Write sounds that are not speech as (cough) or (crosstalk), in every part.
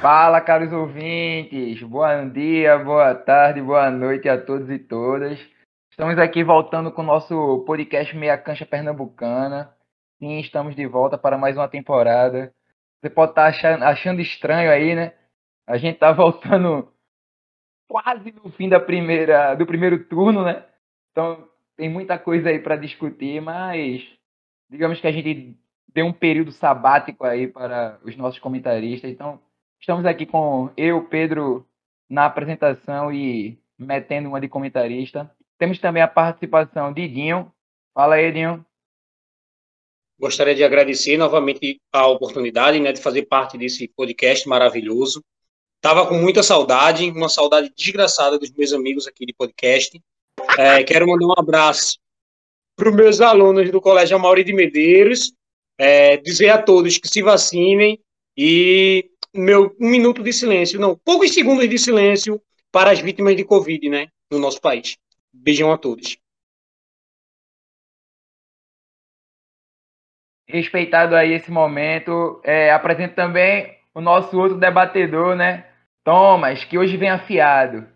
Fala, caros ouvintes. Bom dia, boa tarde, boa noite a todos e todas. Estamos aqui voltando com o nosso podcast Meia Cancha Pernambucana. Sim, estamos de volta para mais uma temporada. Você pode estar achando, achando estranho aí, né? A gente tá (laughs) voltando quase no fim da primeira, do primeiro turno, né? Então tem muita coisa aí para discutir, mas digamos que a gente deu um período sabático aí para os nossos comentaristas. Então Estamos aqui com eu, Pedro, na apresentação e metendo uma de comentarista. Temos também a participação de Dinho. Fala aí, Dinho. Gostaria de agradecer novamente a oportunidade né, de fazer parte desse podcast maravilhoso. Estava com muita saudade, uma saudade desgraçada dos meus amigos aqui de podcast. É, quero mandar um abraço para os meus alunos do Colégio Amaury de Medeiros, é, dizer a todos que se vacinem e meu um minuto de silêncio, não, poucos segundos de silêncio para as vítimas de Covid, né, no nosso país. Beijão a todos. Respeitado aí esse momento, é, apresento também o nosso outro debatedor, né, Thomas, que hoje vem afiado.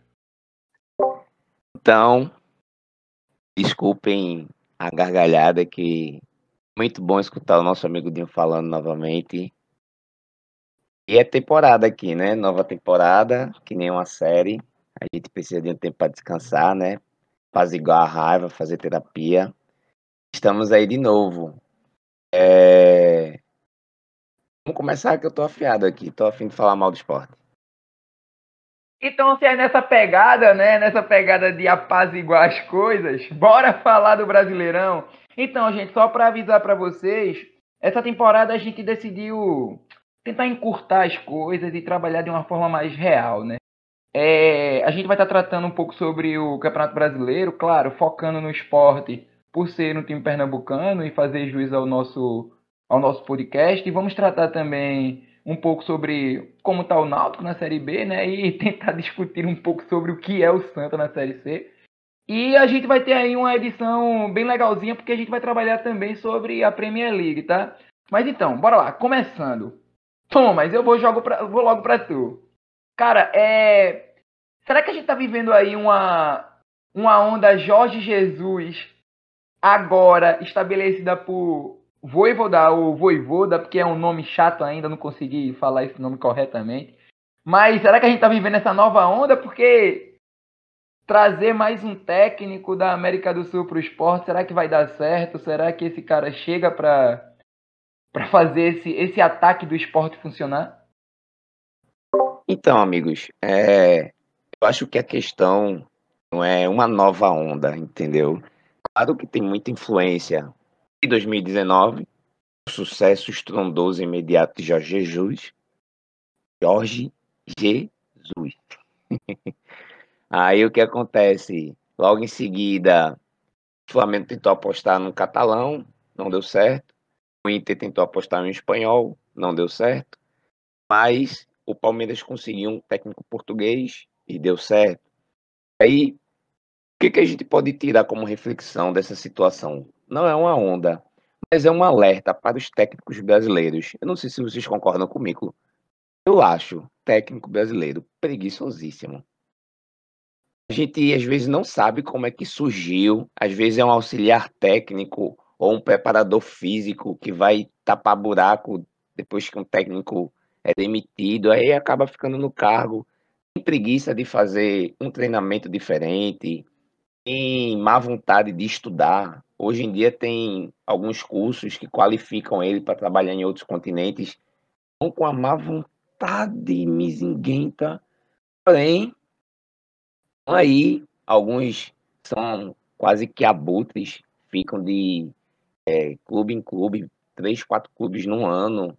Então, desculpem a gargalhada que muito bom escutar o nosso amigo Dinho falando novamente. E é temporada aqui, né? Nova temporada, que nem uma série. A gente precisa de um tempo para descansar, né? Fazer igual a raiva, fazer terapia. Estamos aí de novo. É... Vamos começar que eu tô afiado aqui, tô afim de falar mal do esporte. Então, se é nessa pegada, né? Nessa pegada de apaziguar as coisas, bora falar do Brasileirão. Então, gente, só para avisar para vocês, essa temporada a gente decidiu tentar encurtar as coisas e trabalhar de uma forma mais real, né? É, a gente vai estar tratando um pouco sobre o Campeonato Brasileiro, claro, focando no esporte por ser um time pernambucano e fazer juízo ao nosso, ao nosso podcast. E vamos tratar também um pouco sobre como está o Náutico na Série B, né? E (laughs) tentar discutir um pouco sobre o que é o Santa na Série C. E a gente vai ter aí uma edição bem legalzinha, porque a gente vai trabalhar também sobre a Premier League, tá? Mas então, bora lá, começando. Thomas, eu vou, jogo pra, vou logo pra tu. Cara, é. Será que a gente tá vivendo aí uma, uma onda Jorge Jesus agora estabelecida por Voivoda ou Voivoda, porque é um nome chato ainda, não consegui falar esse nome corretamente. Mas será que a gente tá vivendo essa nova onda? Porque trazer mais um técnico da América do Sul pro esporte, será que vai dar certo? Será que esse cara chega para para fazer esse, esse ataque do esporte funcionar? Então, amigos, é, eu acho que a questão não é uma nova onda, entendeu? Claro que tem muita influência em 2019, o sucesso estrondoso imediato de Jorge Jesus. Jorge Jesus. (laughs) Aí o que acontece? Logo em seguida, o Flamengo tentou apostar no catalão, não deu certo. O Inter tentou apostar no espanhol, não deu certo. Mas o Palmeiras conseguiu um técnico português e deu certo. Aí, o que, que a gente pode tirar como reflexão dessa situação? Não é uma onda, mas é um alerta para os técnicos brasileiros. Eu não sei se vocês concordam comigo. Eu acho técnico brasileiro preguiçosíssimo. A gente às vezes não sabe como é que surgiu, às vezes é um auxiliar técnico ou um preparador físico que vai tapar buraco depois que um técnico é demitido, aí acaba ficando no cargo, tem preguiça de fazer um treinamento diferente, tem má vontade de estudar. Hoje em dia tem alguns cursos que qualificam ele para trabalhar em outros continentes, não com a má vontade mizinguenta, porém, aí alguns são quase que abutres, ficam de é, clube em clube, três, quatro clubes no ano,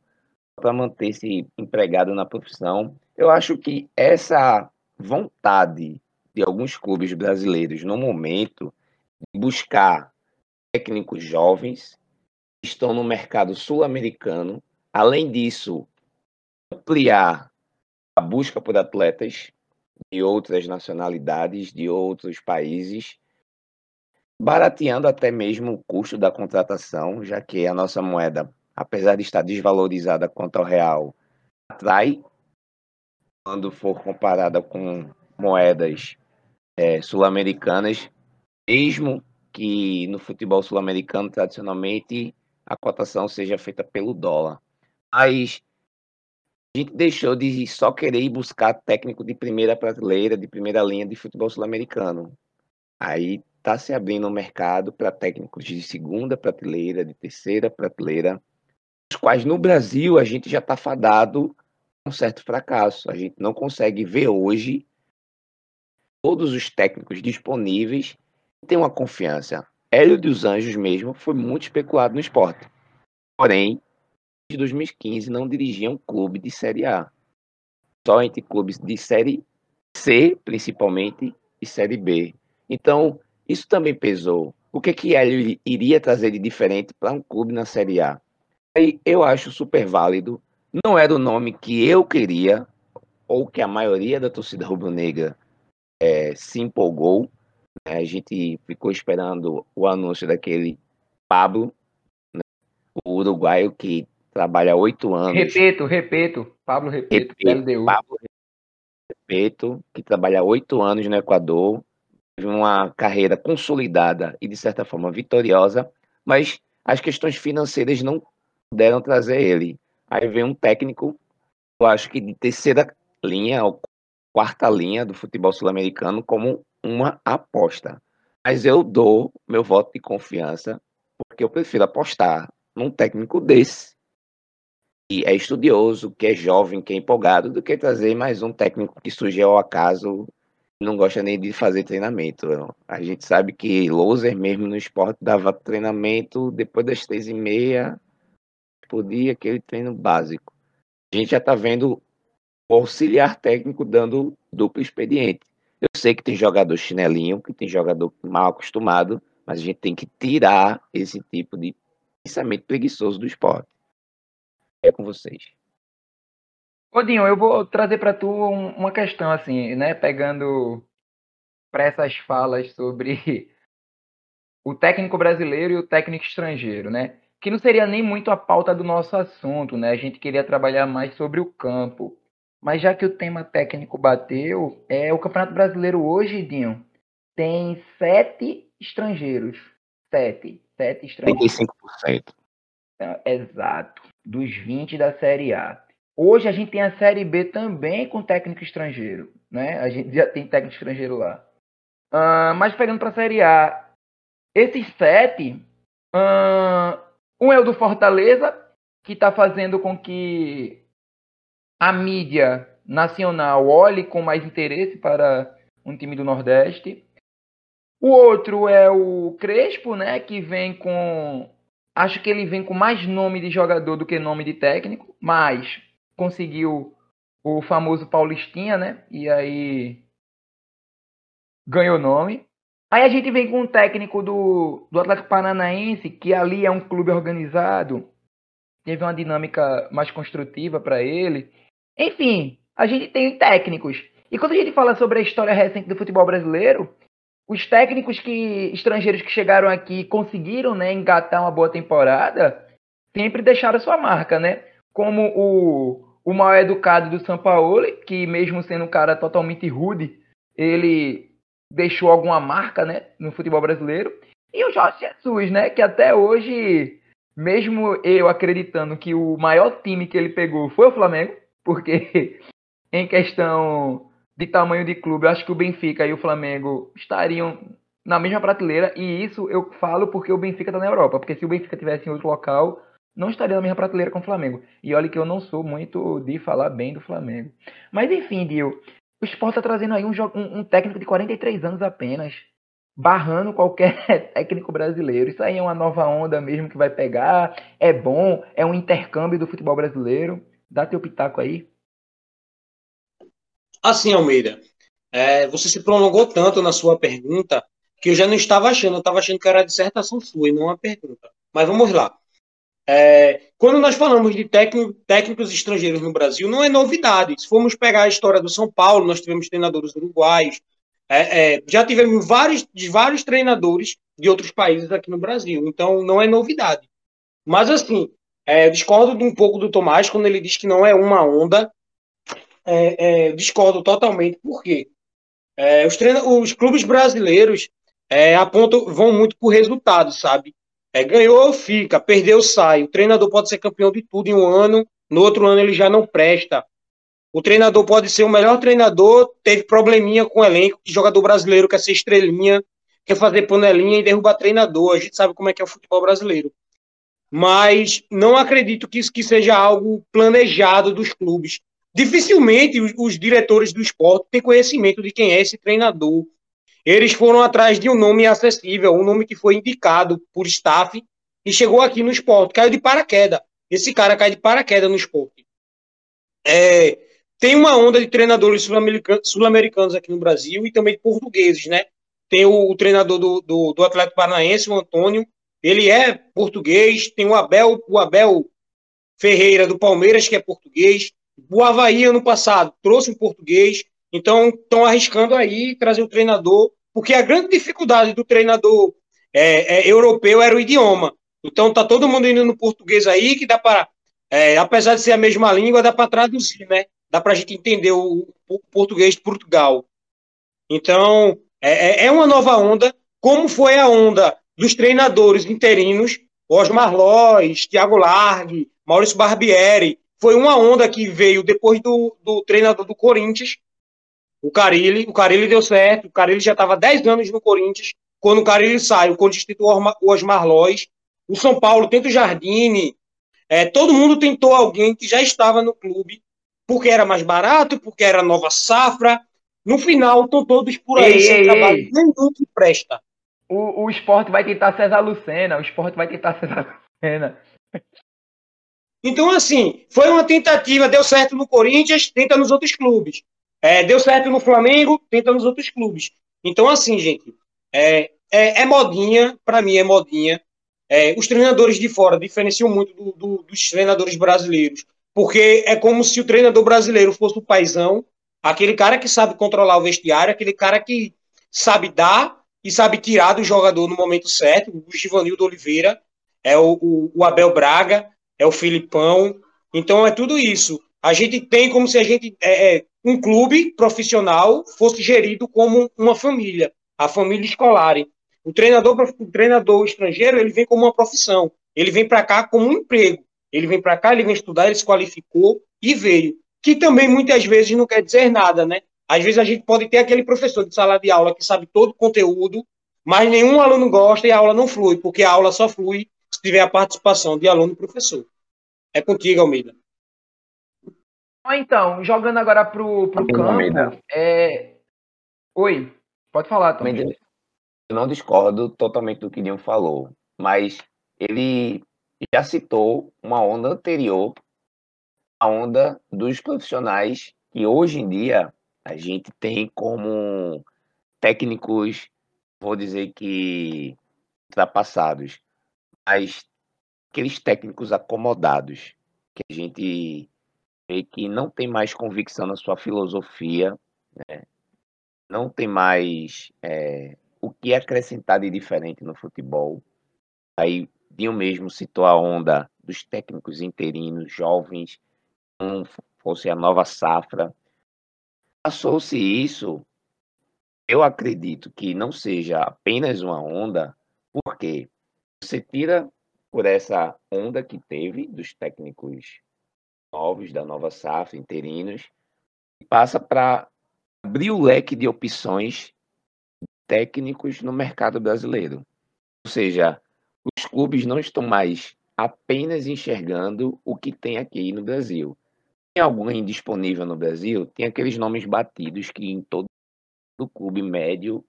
para manter-se empregado na profissão. Eu acho que essa vontade de alguns clubes brasileiros no momento de buscar técnicos jovens que estão no mercado sul-americano, além disso, ampliar a busca por atletas de outras nacionalidades, de outros países, barateando até mesmo o custo da contratação, já que a nossa moeda, apesar de estar desvalorizada quanto ao real, atrai quando for comparada com moedas é, sul-americanas, mesmo que no futebol sul-americano, tradicionalmente, a cotação seja feita pelo dólar. Mas a gente deixou de só querer ir buscar técnico de primeira prateleira, de primeira linha de futebol sul-americano. Aí está se abrindo um mercado para técnicos de segunda prateleira, de terceira prateleira, os quais no Brasil a gente já está fadado a um certo fracasso. A gente não consegue ver hoje todos os técnicos disponíveis tem uma confiança. Hélio dos Anjos mesmo foi muito especulado no esporte. Porém, de 2015 não dirigia um clube de Série A. Só entre clubes de Série C, principalmente, e Série B. Então, isso também pesou. O que que Hélio iria trazer de diferente para um clube na Série A? Aí eu acho super válido. Não era o nome que eu queria, ou que a maioria da torcida rubro-negra é, se empolgou. A gente ficou esperando o anúncio daquele Pablo, né? o uruguaio que trabalha há oito anos. Repito, repito, Pablo Repeto, repito, Pablo Repeto, que trabalha há oito anos no Equador, uma carreira consolidada e, de certa forma, vitoriosa, mas as questões financeiras não puderam trazer ele. Aí vem um técnico, eu acho que de terceira linha, ou quarta linha do futebol sul-americano, como uma aposta. Mas eu dou meu voto de confiança, porque eu prefiro apostar num técnico desse, que é estudioso, que é jovem, que é empolgado, do que trazer mais um técnico que surgiu ao acaso não gosta nem de fazer treinamento. A gente sabe que loser mesmo no esporte dava treinamento depois das três e meia por dia, aquele treino básico. A gente já está vendo o auxiliar técnico dando duplo expediente. Eu sei que tem jogador chinelinho, que tem jogador mal acostumado, mas a gente tem que tirar esse tipo de pensamento preguiçoso do esporte. É com vocês. Odinho, eu vou trazer para tu uma questão assim, né, pegando para essas falas sobre (laughs) o técnico brasileiro e o técnico estrangeiro, né? Que não seria nem muito a pauta do nosso assunto, né? A gente queria trabalhar mais sobre o campo. Mas já que o tema técnico bateu, é o Campeonato Brasileiro hoje, Dinho, tem sete estrangeiros. Sete. Sete estrangeiros. 35%. É, exato. Dos 20 da Série A. Hoje a gente tem a Série B também com técnico estrangeiro, né? A gente já tem técnico estrangeiro lá. Uh, mas pegando para a Série A, esses sete, uh, um é o do Fortaleza, que está fazendo com que a mídia nacional olhe com mais interesse para um time do Nordeste. O outro é o Crespo, né, que vem com acho que ele vem com mais nome de jogador do que nome de técnico, mas conseguiu o famoso Paulistinha, né? E aí ganhou nome. Aí a gente vem com um técnico do, do Atlético Paranaense, que ali é um clube organizado, teve uma dinâmica mais construtiva para ele. Enfim, a gente tem técnicos. E quando a gente fala sobre a história recente do futebol brasileiro, os técnicos que estrangeiros que chegaram aqui conseguiram né, engatar uma boa temporada, sempre deixaram sua marca, né? Como o o mal educado do São Paulo, que mesmo sendo um cara totalmente rude, ele deixou alguma marca, né, no futebol brasileiro. E o Jorge Jesus, né, que até hoje, mesmo eu acreditando que o maior time que ele pegou foi o Flamengo, porque (laughs) em questão de tamanho de clube, eu acho que o Benfica e o Flamengo estariam na mesma prateleira, e isso eu falo porque o Benfica está na Europa, porque se o Benfica tivesse em outro local, não estaria na mesma prateleira com o Flamengo. E olha que eu não sou muito de falar bem do Flamengo. Mas enfim, Dio, o Sport está trazendo aí um, um, um, técnico de 43 anos apenas, barrando qualquer (laughs) técnico brasileiro. Isso aí é uma nova onda mesmo que vai pegar. É bom, é um intercâmbio do futebol brasileiro. Dá teu pitaco aí. Assim, Almeida, é, você se prolongou tanto na sua pergunta que eu já não estava achando, eu estava achando que era dissertação sua e não uma pergunta. Mas vamos lá. É, quando nós falamos de técnico, técnicos estrangeiros no Brasil, não é novidade. Se formos pegar a história do São Paulo, nós tivemos treinadores uruguaios, é, é, já tivemos vários, vários treinadores de outros países aqui no Brasil, então não é novidade. Mas assim, é, discordo um pouco do Tomás quando ele diz que não é uma onda. é, é, discordo totalmente. Por quê? É, os, os clubes brasileiros apontam, vão muito por resultado, sabe? É, ganhou, fica, perdeu, sai. O treinador pode ser campeão de tudo em um ano, no outro ano ele já não presta. O treinador pode ser o melhor treinador, teve probleminha com o elenco, que jogador brasileiro quer ser estrelinha, quer fazer panelinha e derrubar treinador. A gente sabe como é que é o futebol brasileiro. Mas não acredito que isso que seja algo planejado dos clubes. Dificilmente os, os diretores do esporte têm conhecimento de quem é esse treinador. Eles foram atrás de um nome acessível, um nome que foi indicado por staff e chegou aqui no esporte. Caiu de paraquedas. Esse cara cai de paraquedas no esporte. É, tem uma onda de treinadores sul-americanos aqui no Brasil e também portugueses, né? Tem o, o treinador do, do, do, Atlético Paranaense, o Antônio, ele é português. Tem o Abel, o Abel Ferreira do Palmeiras, que é português. O Havaí, ano passado, trouxe um português. Então, estão arriscando aí trazer o treinador, porque a grande dificuldade do treinador é, é, europeu era o idioma. Então, tá todo mundo indo no português aí, que dá para, é, apesar de ser a mesma língua, dá para traduzir, né? Dá para a gente entender o, o, português de Portugal. Então, é, é, é uma nova onda, como foi a onda dos treinadores interinos, Osmar Lois, Thiago Largue, Maurício Barbieri. Foi uma onda que veio depois do, do treinador do Corinthians, o Carilli. O Carilli deu certo, o Carilli já estava 10 anos no Corinthians. Quando o Carilli sai, o Corinthians tenta o Osmar Lois. O São Paulo tenta o Jardine. É, todo mundo tentou alguém que já estava no clube, porque era mais barato, porque era nova safra. No final, estão todos por aí, ei, sem ei, trabalho ei. nenhum que presta. O, o esporte vai tentar César Lucena, o esporte vai tentar César Lucena. Então, assim, foi uma tentativa, deu certo no Corinthians, tenta nos outros clubes. É, deu certo no Flamengo, tenta nos outros clubes. Então, assim, gente, é, é, é modinha, para mim é modinha. É, os treinadores de fora diferenciam muito do, do, dos treinadores brasileiros, porque é como se o treinador brasileiro fosse o paizão, aquele cara que sabe controlar o vestiário, aquele cara que sabe dar e sabe tirar do jogador no momento certo. O Givanildo Oliveira, é o, o, o Abel Braga, é o Filipão. Então é tudo isso. A gente tem como se a gente é, é, um clube profissional fosse gerido como uma família, a família escolar. O treinador, o treinador estrangeiro, ele vem como uma profissão. Ele vem para cá como um emprego. Ele vem para cá, ele vem estudar, ele se qualificou e veio. Que também muitas vezes não quer dizer nada, né? Às vezes a gente pode ter aquele professor de sala de aula que sabe todo o conteúdo, mas nenhum aluno gosta e a aula não flui, porque a aula só flui se tiver a participação de aluno e professor. É contigo, Almeida. Então, jogando agora pro, pro campo. É... Oi, pode falar, Tom. Eu não discordo totalmente do que Dinho falou, mas ele já citou uma onda anterior, a onda dos profissionais que hoje em dia a gente tem como técnicos, vou dizer que ultrapassados, mas aqueles técnicos acomodados, que a gente que não tem mais convicção na sua filosofia, né? não tem mais é, o que acrescentar de diferente no futebol. Aí Dinho mesmo citou a onda dos técnicos interinos, jovens, como fosse a nova safra, Passou-se isso, eu acredito que não seja apenas uma onda, porque você tira por essa onda que teve dos técnicos novos, da nova safra, interinos, e passa para abrir o leque de opções técnicos no mercado brasileiro. Ou seja, os clubes não estão mais apenas enxergando o que tem aqui no Brasil tem alguém disponível no Brasil, tem aqueles nomes batidos que em todo o clube médio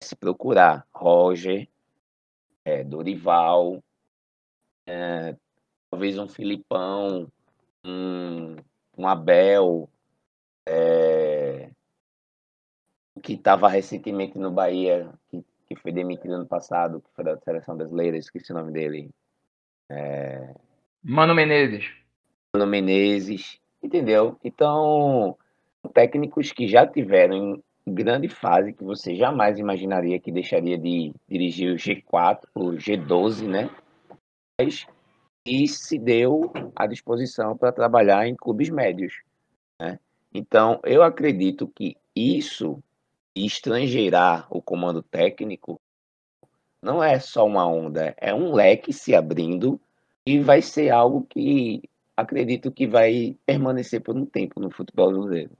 se procurar. Roger, é, Dorival, é, talvez um Filipão, um, um Abel, é, que estava recentemente no Bahia, que, que foi demitido ano passado, que foi da seleção brasileira, esqueci o nome dele. É... Mano Menezes. Mano Menezes. Entendeu? Então, técnicos que já tiveram em grande fase, que você jamais imaginaria que deixaria de dirigir o G4, o G12, né? Mas e se deu à disposição para trabalhar em clubes médios. Né? Então, eu acredito que isso, estrangeirar o comando técnico, não é só uma onda, é um leque se abrindo e vai ser algo que acredito que vai permanecer por um tempo no futebol brasileiro.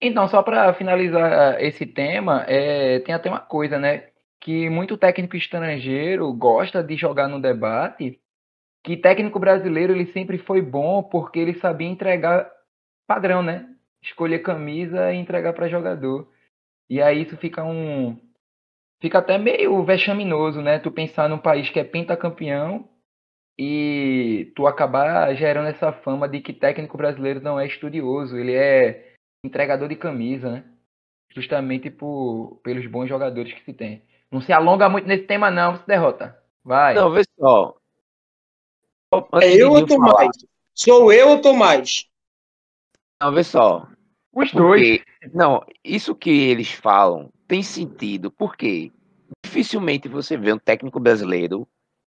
Então, só para finalizar esse tema, é, tem até uma coisa, né? Que muito técnico estrangeiro gosta de jogar no debate que técnico brasileiro ele sempre foi bom porque ele sabia entregar padrão, né? Escolher camisa e entregar para jogador. E aí isso fica um fica até meio vexaminoso, né? Tu pensar num país que é pentacampeão e tu acabar gerando essa fama de que técnico brasileiro não é estudioso, ele é entregador de camisa, né? Justamente por, pelos bons jogadores que se tem. Não se alonga muito nesse tema não, se derrota. Vai. Não, vê só. É eu ou Tomás? Sou eu ou Tomás? Não, vê só. Os dois. Não, isso que eles falam tem sentido, porque dificilmente você vê um técnico brasileiro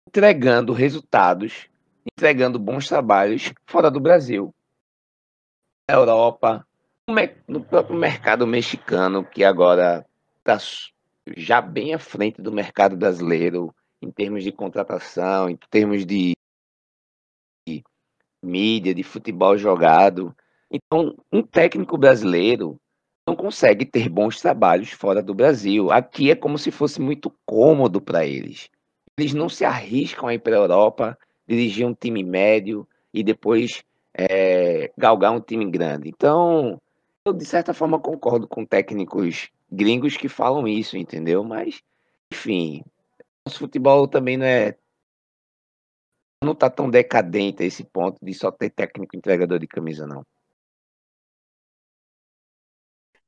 entregando resultados, entregando bons trabalhos fora do Brasil. Na Europa, no próprio mercado mexicano, que agora está já bem à frente do mercado brasileiro em termos de contratação, em termos de mídia, de futebol jogado. Então, um técnico brasileiro não consegue ter bons trabalhos fora do Brasil. Aqui é como se fosse muito cômodo para eles. Eles não se arriscam a ir para a Europa, dirigir um time médio e depois é, galgar um time grande. Então, eu de certa forma concordo com técnicos gringos que falam isso, entendeu? Mas, enfim, nosso futebol também não é não está tão decadente a esse ponto de só ter técnico entregador de camisa, não.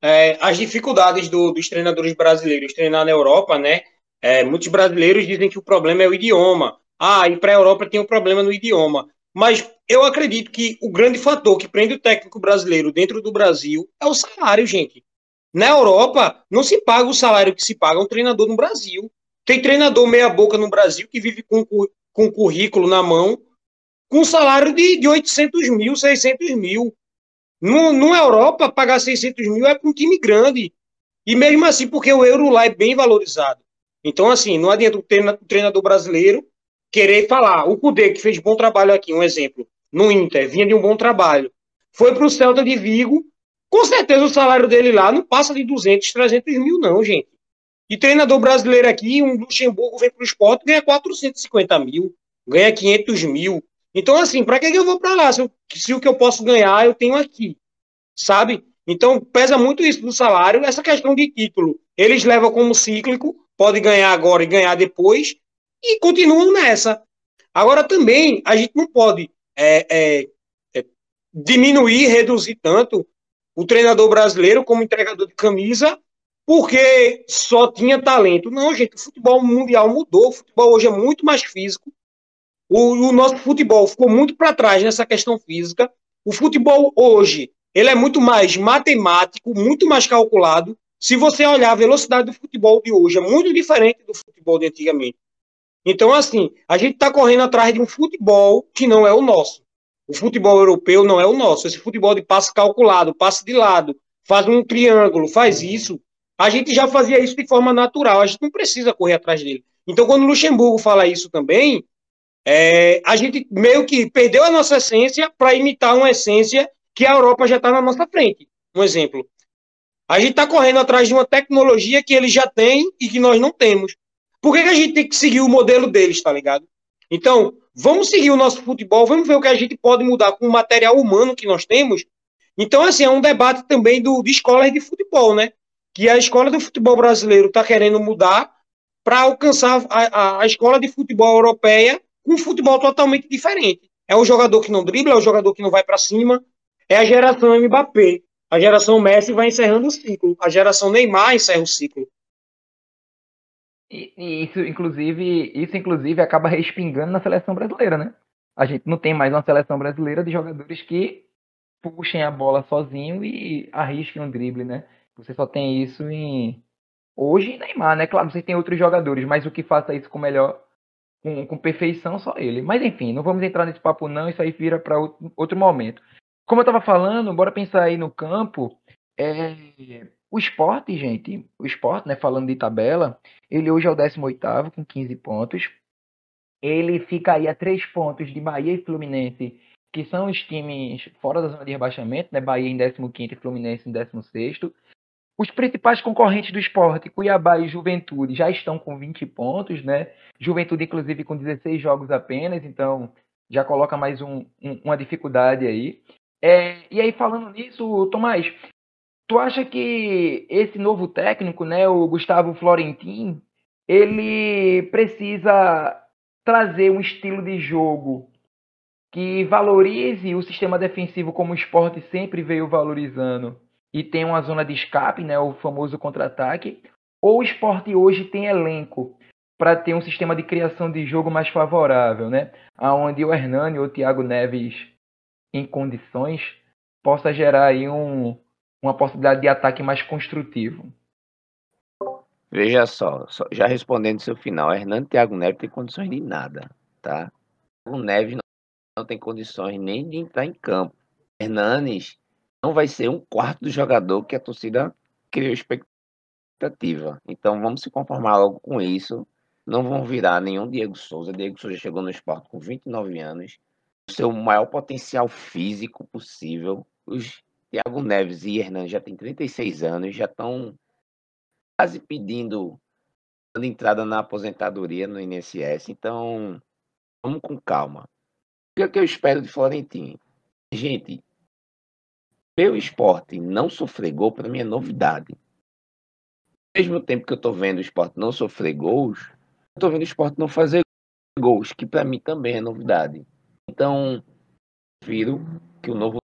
É, as dificuldades do, dos treinadores brasileiros treinar na Europa, né? É, muitos brasileiros dizem que o problema é o idioma. Ah, e para a Europa tem um problema no idioma. Mas eu acredito que o grande fator que prende o técnico brasileiro dentro do Brasil é o salário, gente. Na Europa, não se paga o salário que se paga um treinador no Brasil. Tem treinador meia-boca no Brasil que vive com, com currículo na mão, com salário de, de 800 mil, 600 mil. No, no Europa, pagar 600 mil é para um time grande. E mesmo assim, porque o euro lá é bem valorizado. Então, assim, não adianta o treinador brasileiro querer falar. O Cudê, que fez bom trabalho aqui, um exemplo, no Inter, vinha de um bom trabalho. Foi para o Celta de Vigo. Com certeza o salário dele lá não passa de 200, 300 mil, não, gente. E treinador brasileiro aqui, um Luxemburgo vem para o esporte ganha 450 mil, ganha 500 mil. Então, assim, para que, eu vou para lá? Se, eu, se, o que eu posso ganhar eu tenho aqui, sabe? Então, pesa muito isso do salário, essa questão de título. Eles levam como cíclico, pode ganhar agora e ganhar depois, e continuam nessa. Agora, também, a gente não pode é, é, é, diminuir, reduzir tanto o treinador brasileiro como entregador de camisa porque só tinha talento. Não, gente, o futebol mundial mudou. O futebol hoje é muito mais físico. O, o nosso futebol ficou muito para trás nessa questão física. O futebol hoje ele é muito mais matemático, muito mais calculado. Se você olhar a velocidade do futebol de hoje, é muito diferente do futebol de antigamente. Então, assim, a gente está correndo atrás de um futebol que não é o nosso. O futebol europeu não é o nosso. Esse futebol de passe calculado, passe de lado, faz um triângulo, faz isso. A gente já fazia isso de forma natural, a gente não precisa correr atrás dele. Então, quando o Luxemburgo fala isso também, é, a gente meio que perdeu a nossa essência para imitar uma essência que a Europa já está na nossa frente. Um exemplo. A gente está correndo atrás de uma tecnologia que eles já têm e que nós não temos. Por que, que a gente tem que seguir o modelo deles, tá ligado? Então, vamos seguir o nosso futebol, vamos ver o que a gente pode mudar com o material humano que nós temos. Então, assim, é um debate também do, de escolas de futebol, né? que a escola do futebol brasileiro está querendo mudar para alcançar a, a, a, escola de futebol europeia com um futebol totalmente diferente. É o jogador que não dribla, é o jogador que não vai para cima, é a geração Mbappé. A geração Messi vai encerrando o ciclo, a geração Neymar encerra o ciclo. E, isso, inclusive, isso, inclusive, acaba respingando na seleção brasileira, né? A gente não tem mais uma seleção brasileira de jogadores que puxem a bola sozinho e arrisquem um drible, né? Você só tem isso em. Hoje em Neymar, né? Claro, você tem outros jogadores, mas o que faça isso com melhor. Com, com perfeição, só ele. Mas enfim, não vamos entrar nesse papo, não. Isso aí vira para outro, outro momento. como eu estava falando, bora pensar aí no campo. É, o esporte, gente, o esporte, né, falando de tabela, ele hoje é o 18 com 15 pontos. Ele fica aí a 3 pontos de Bahia e Fluminense, que são os times fora da zona de rebaixamento, né? Bahia em 15 e Fluminense em 16 os principais concorrentes do esporte, Cuiabá e Juventude, já estão com 20 pontos, né? Juventude, inclusive, com 16 jogos apenas, então já coloca mais um, um, uma dificuldade aí. É, e aí, falando nisso, Tomás, tu acha que esse novo técnico, né, o Gustavo Florentin, ele precisa trazer um estilo de jogo que valorize o sistema defensivo como o esporte sempre veio valorizando? e tem uma zona de escape, né, o famoso contra-ataque, ou o esporte hoje tem elenco para ter um sistema de criação de jogo mais favorável, né? Onde o Hernani ou o Thiago Neves em condições possa gerar aí um, uma possibilidade de ataque mais construtivo. Veja só, só já respondendo seu final, Hernani e Thiago Neves tem condições de nada, tá? O Neves não, não tem condições nem de entrar em campo. Hernanes não vai ser um quarto do jogador que a torcida criou expectativa. Então vamos se conformar logo com isso. Não vão virar nenhum Diego Souza. Diego Souza chegou no esporte com 29 anos, o seu maior potencial físico possível. Os Thiago Neves e Hernan já têm 36 anos, já estão quase pedindo entrada na aposentadoria no INSS. Então, vamos com calma. O que, é que eu espero de Florentino? Gente, ver o esporte não sofrer gol, para mim é novidade. Ao mesmo tempo que eu estou vendo o esporte não sofrer gols, eu estou vendo o esporte não fazer gols, que para mim também é novidade. Então, prefiro que o novo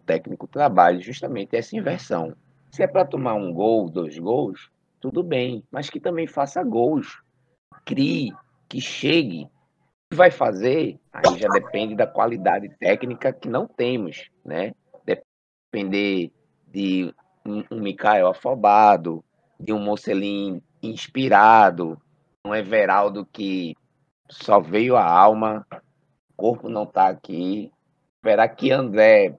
técnico trabalhe justamente essa inversão. Se é para tomar um gol, dois gols, tudo bem, mas que também faça gols. Crie, que chegue. Que vai fazer, aí já depende da qualidade técnica que não temos, né? depender de um, um Mikael afobado, de um Mocelin inspirado, um Everaldo que só veio a alma, o corpo não está aqui. Esperar que André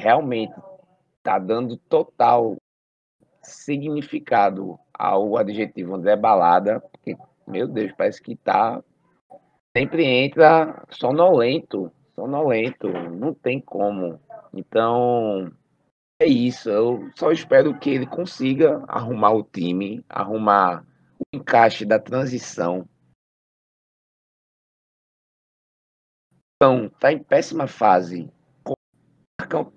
realmente está dando total significado ao adjetivo André Balada, porque, meu Deus, parece que está sempre entra sonolento, sonolento, não tem como. Então, é isso, eu só espero que ele consiga arrumar o time, arrumar o encaixe da transição. Então, está em péssima fase.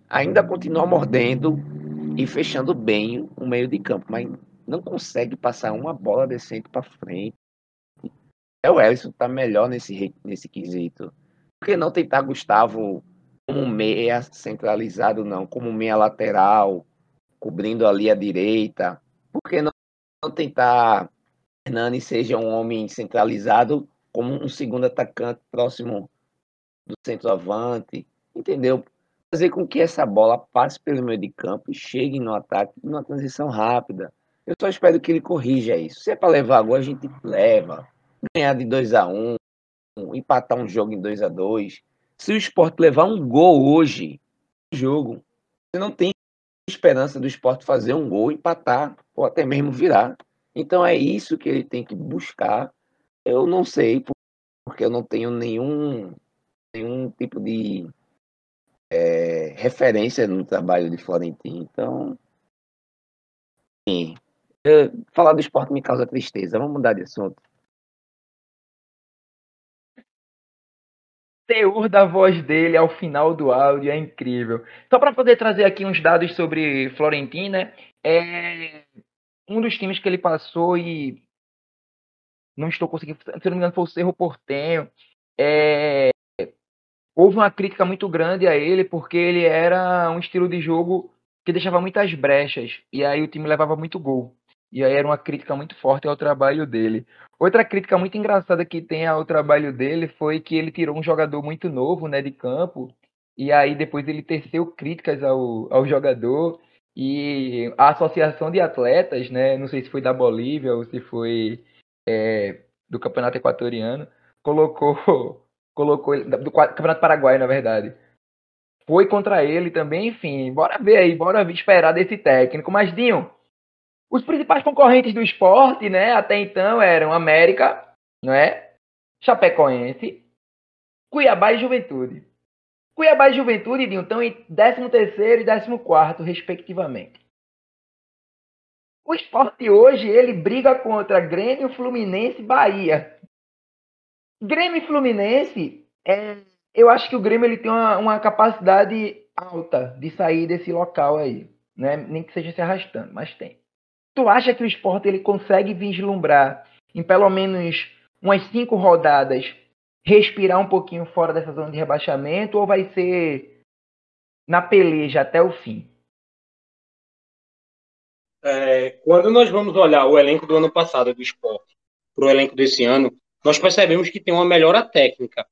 Ainda continua mordendo e fechando bem o meio de campo, mas não consegue passar uma bola decente para frente. É o Ellison está melhor nesse, nesse quesito. Por que não tentar Gustavo como meia centralizado, não, como meia lateral, cobrindo ali a direita. Por que não, não tentar Hernani seja um homem centralizado como um segundo atacante próximo do centroavante, entendeu? Fazer com que essa bola passe pelo meio de campo e chegue no ataque numa transição rápida. Eu só espero que ele corrija isso. Se é para levar agora, a gente leva. Ganhar de 2 a 1 um, empatar um jogo em 2 a 2 se o esporte levar um gol hoje, jogo, você não tem esperança do esporte fazer um gol, empatar, ou até mesmo virar. Então é isso que ele tem que buscar. Eu não sei, porque eu não tenho nenhum, nenhum tipo de é, referência no trabalho de Florentino. Então, sim, falar do esporte me causa tristeza. Vamos mudar de assunto. teor da voz dele ao final do áudio é incrível. Só para poder trazer aqui uns dados sobre Florentina, é um dos times que ele passou e não estou conseguindo, se não me engano, foi o Cerro Portenho. É... Houve uma crítica muito grande a ele porque ele era um estilo de jogo que deixava muitas brechas e aí o time levava muito gol. E aí era uma crítica muito forte ao trabalho dele. Outra crítica muito engraçada que tem ao trabalho dele foi que ele tirou um jogador muito novo, né, de campo, e aí depois ele teceu críticas ao, ao jogador e a associação de atletas, né, não sei se foi da Bolívia ou se foi é, do Campeonato Equatoriano, colocou colocou do Campeonato Paraguai, na verdade, foi contra ele também, enfim. Bora ver aí, bora esperar desse técnico. Mas, Dinho, os principais concorrentes do esporte, né, até então eram América, não é? Chapecoense, Cuiabá e Juventude. Cuiabá e Juventude, Dinho, estão em 13º e 14º, respectivamente. O esporte hoje, ele briga contra Grêmio, Fluminense e Bahia. Grêmio e Fluminense, é, eu acho que o Grêmio ele tem uma, uma capacidade alta de sair desse local aí. Né? Nem que seja se arrastando, mas tem. Tu acha que o esporte ele consegue vislumbrar em pelo menos umas cinco rodadas respirar um pouquinho fora dessa zona de rebaixamento ou vai ser na peleja até o fim? É, quando nós vamos olhar o elenco do ano passado do esporte para o elenco desse ano, nós percebemos que tem uma melhora técnica.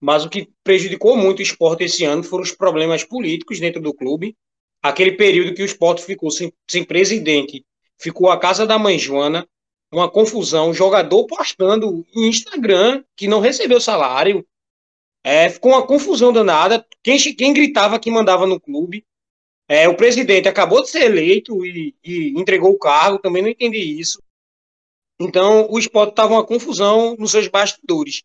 Mas o que prejudicou muito o esporte esse ano foram os problemas políticos dentro do clube. Aquele período que o esporte ficou sem, sem presidente, ficou a casa da mãe Joana, uma confusão, jogador postando em Instagram que não recebeu salário. É, ficou uma confusão danada. Quem, quem gritava que mandava no clube. É, o presidente acabou de ser eleito e, e, entregou o cargo, também não entendi isso. Então, o esporte estava uma confusão nos seus bastidores.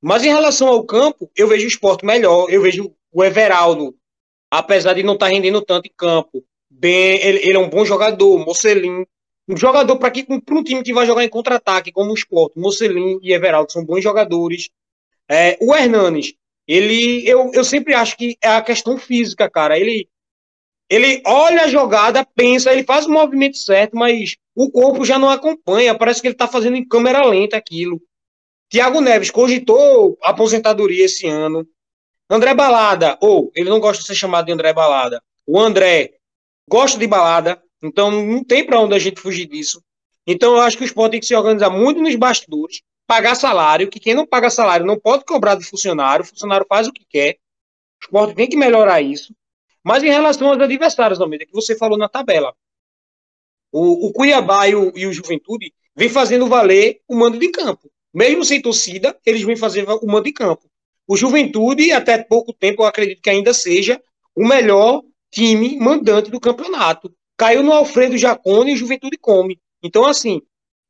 Mas em relação ao campo, eu vejo o esporte melhor. Eu vejo o Everaldo, apesar de não estar tá rendendo tanto em campo, bem, ele, ele é um bom jogador. Mocelin, um jogador para um time que vai jogar em contra-ataque, como o Sport, Mocelin e Everaldo são bons jogadores. É, o Hernanes, ele, eu, eu sempre acho que é a questão física, cara. Ele, ele olha a jogada, pensa, ele faz o movimento certo, mas o corpo já não acompanha. Parece que ele está fazendo em câmera lenta aquilo. Tiago Neves cogitou aposentadoria esse ano. André Balada, ou ele não gosta de ser chamado de André Balada. O André gosta de balada, então não tem para onde a gente fugir disso. Então eu acho que o esporte tem que se organizar muito nos bastidores, pagar salário, que quem não paga salário não pode cobrar do funcionário, o funcionário faz o que quer. O esporte tem que melhorar isso. Mas em relação aos adversários, Almeida, que você falou na tabela, o, o Cuiabá e o, e o Juventude vem fazendo valer o mando de campo. Mesmo sem torcida, eles vêm fazer o mando de campo. O Juventude, até pouco tempo, eu acredito que ainda seja o melhor time mandante do campeonato caiu no Alfredo Jacone e o Juventude come. Então, assim,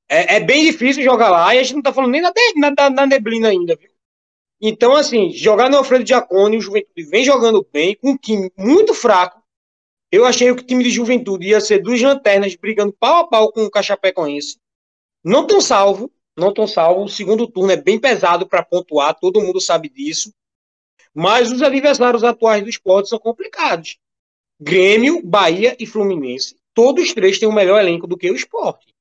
é, é, bem difícil jogar lá e a gente não tá falando nem na, na, na neblina ainda, viu? Então, assim, jogar no Alfredo Jacone o Juventude vem jogando bem, com um time muito fraco. Eu achei que o time de Juventude ia ser duas lanternas brigando pau a pau com o Cachapecoense. Não tão salvo, não tão salvo. O segundo turno é bem pesado para pontuar, todo mundo sabe disso. Mas os adversários atuais do esporte são complicados. Grêmio, Bahia e Fluminense, todos três têm um melhor elenco do que o esporte.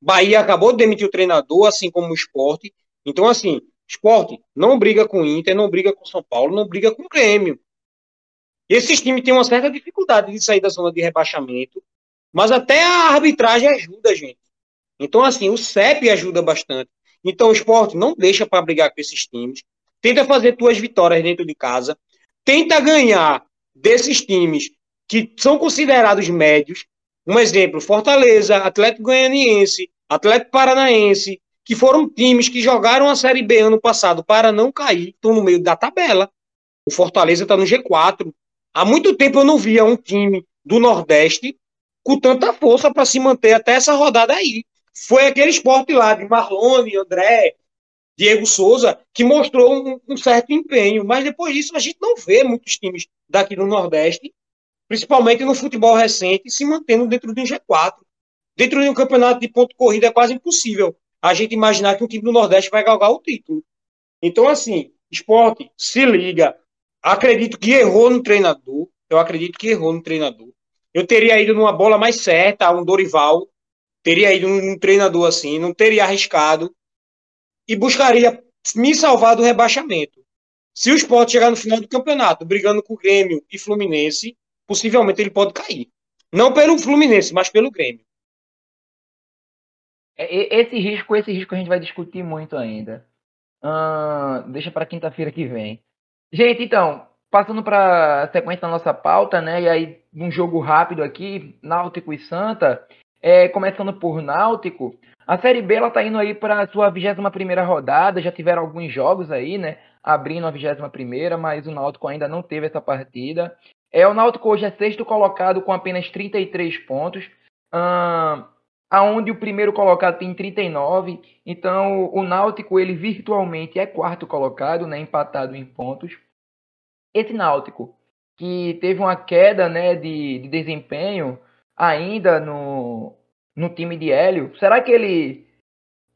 Bahia acabou de demitir o treinador, assim como o esporte. Então, assim, esporte não briga com o Inter, não briga com São Paulo, não briga com o Grêmio. Esses times têm uma certa dificuldade de sair da zona de rebaixamento, mas até a arbitragem ajuda, gente. Então, assim, o CEP ajuda bastante. Então, o esporte não deixa para brigar com esses times. Tenta fazer tuas vitórias dentro de casa. Tenta ganhar desses times que são considerados médios. Um exemplo, Fortaleza, Atlético Goianiense, Atlético Paranaense, que foram times que jogaram a Série B ano passado para não cair, estão no meio da tabela. O Fortaleza está no G4. Há muito tempo eu não via um time do Nordeste com tanta força para se manter até essa rodada aí. Foi aquele esporte lá de Marlone, André, Diego Souza, que mostrou um, um, certo empenho. Mas depois disso, a gente não vê muitos times daqui do Nordeste principalmente no futebol recente, se mantendo dentro de um G4. Dentro de um campeonato de ponto corrida é quase impossível a gente imaginar que um time do Nordeste vai galgar o título. Então, assim, esporte, se liga. Acredito que errou no treinador. Eu acredito que errou no treinador. Eu teria ido numa bola mais certa, um Dorival. Teria ido num treinador assim, não teria arriscado. E buscaria me salvar do rebaixamento. Se o esporte chegar no final do campeonato brigando com o Grêmio e Fluminense, possivelmente ele pode cair. Não pelo Fluminense, mas pelo Grêmio. É, esse risco, esse risco a gente vai discutir muito ainda. Hum, deixa para quinta-feira que vem. Gente, então, passando para a sequência da nossa pauta, né? E aí, um jogo rápido aqui, Náutico e Santa. É, começando por Náutico, A Série B ela tá indo aí para a sua 21 primeira rodada, já tiveram alguns jogos aí, né? Abrindo a 21 primeira, mas o Náutico ainda não teve essa partida. É, o Náutico hoje é sexto colocado com apenas 33 pontos. Uh, aonde o primeiro colocado tem 39. Então, o Náutico, ele virtualmente é quarto colocado, né, empatado em pontos. Esse Náutico, que teve uma queda né, de, de desempenho ainda no, no time de Hélio, será que ele.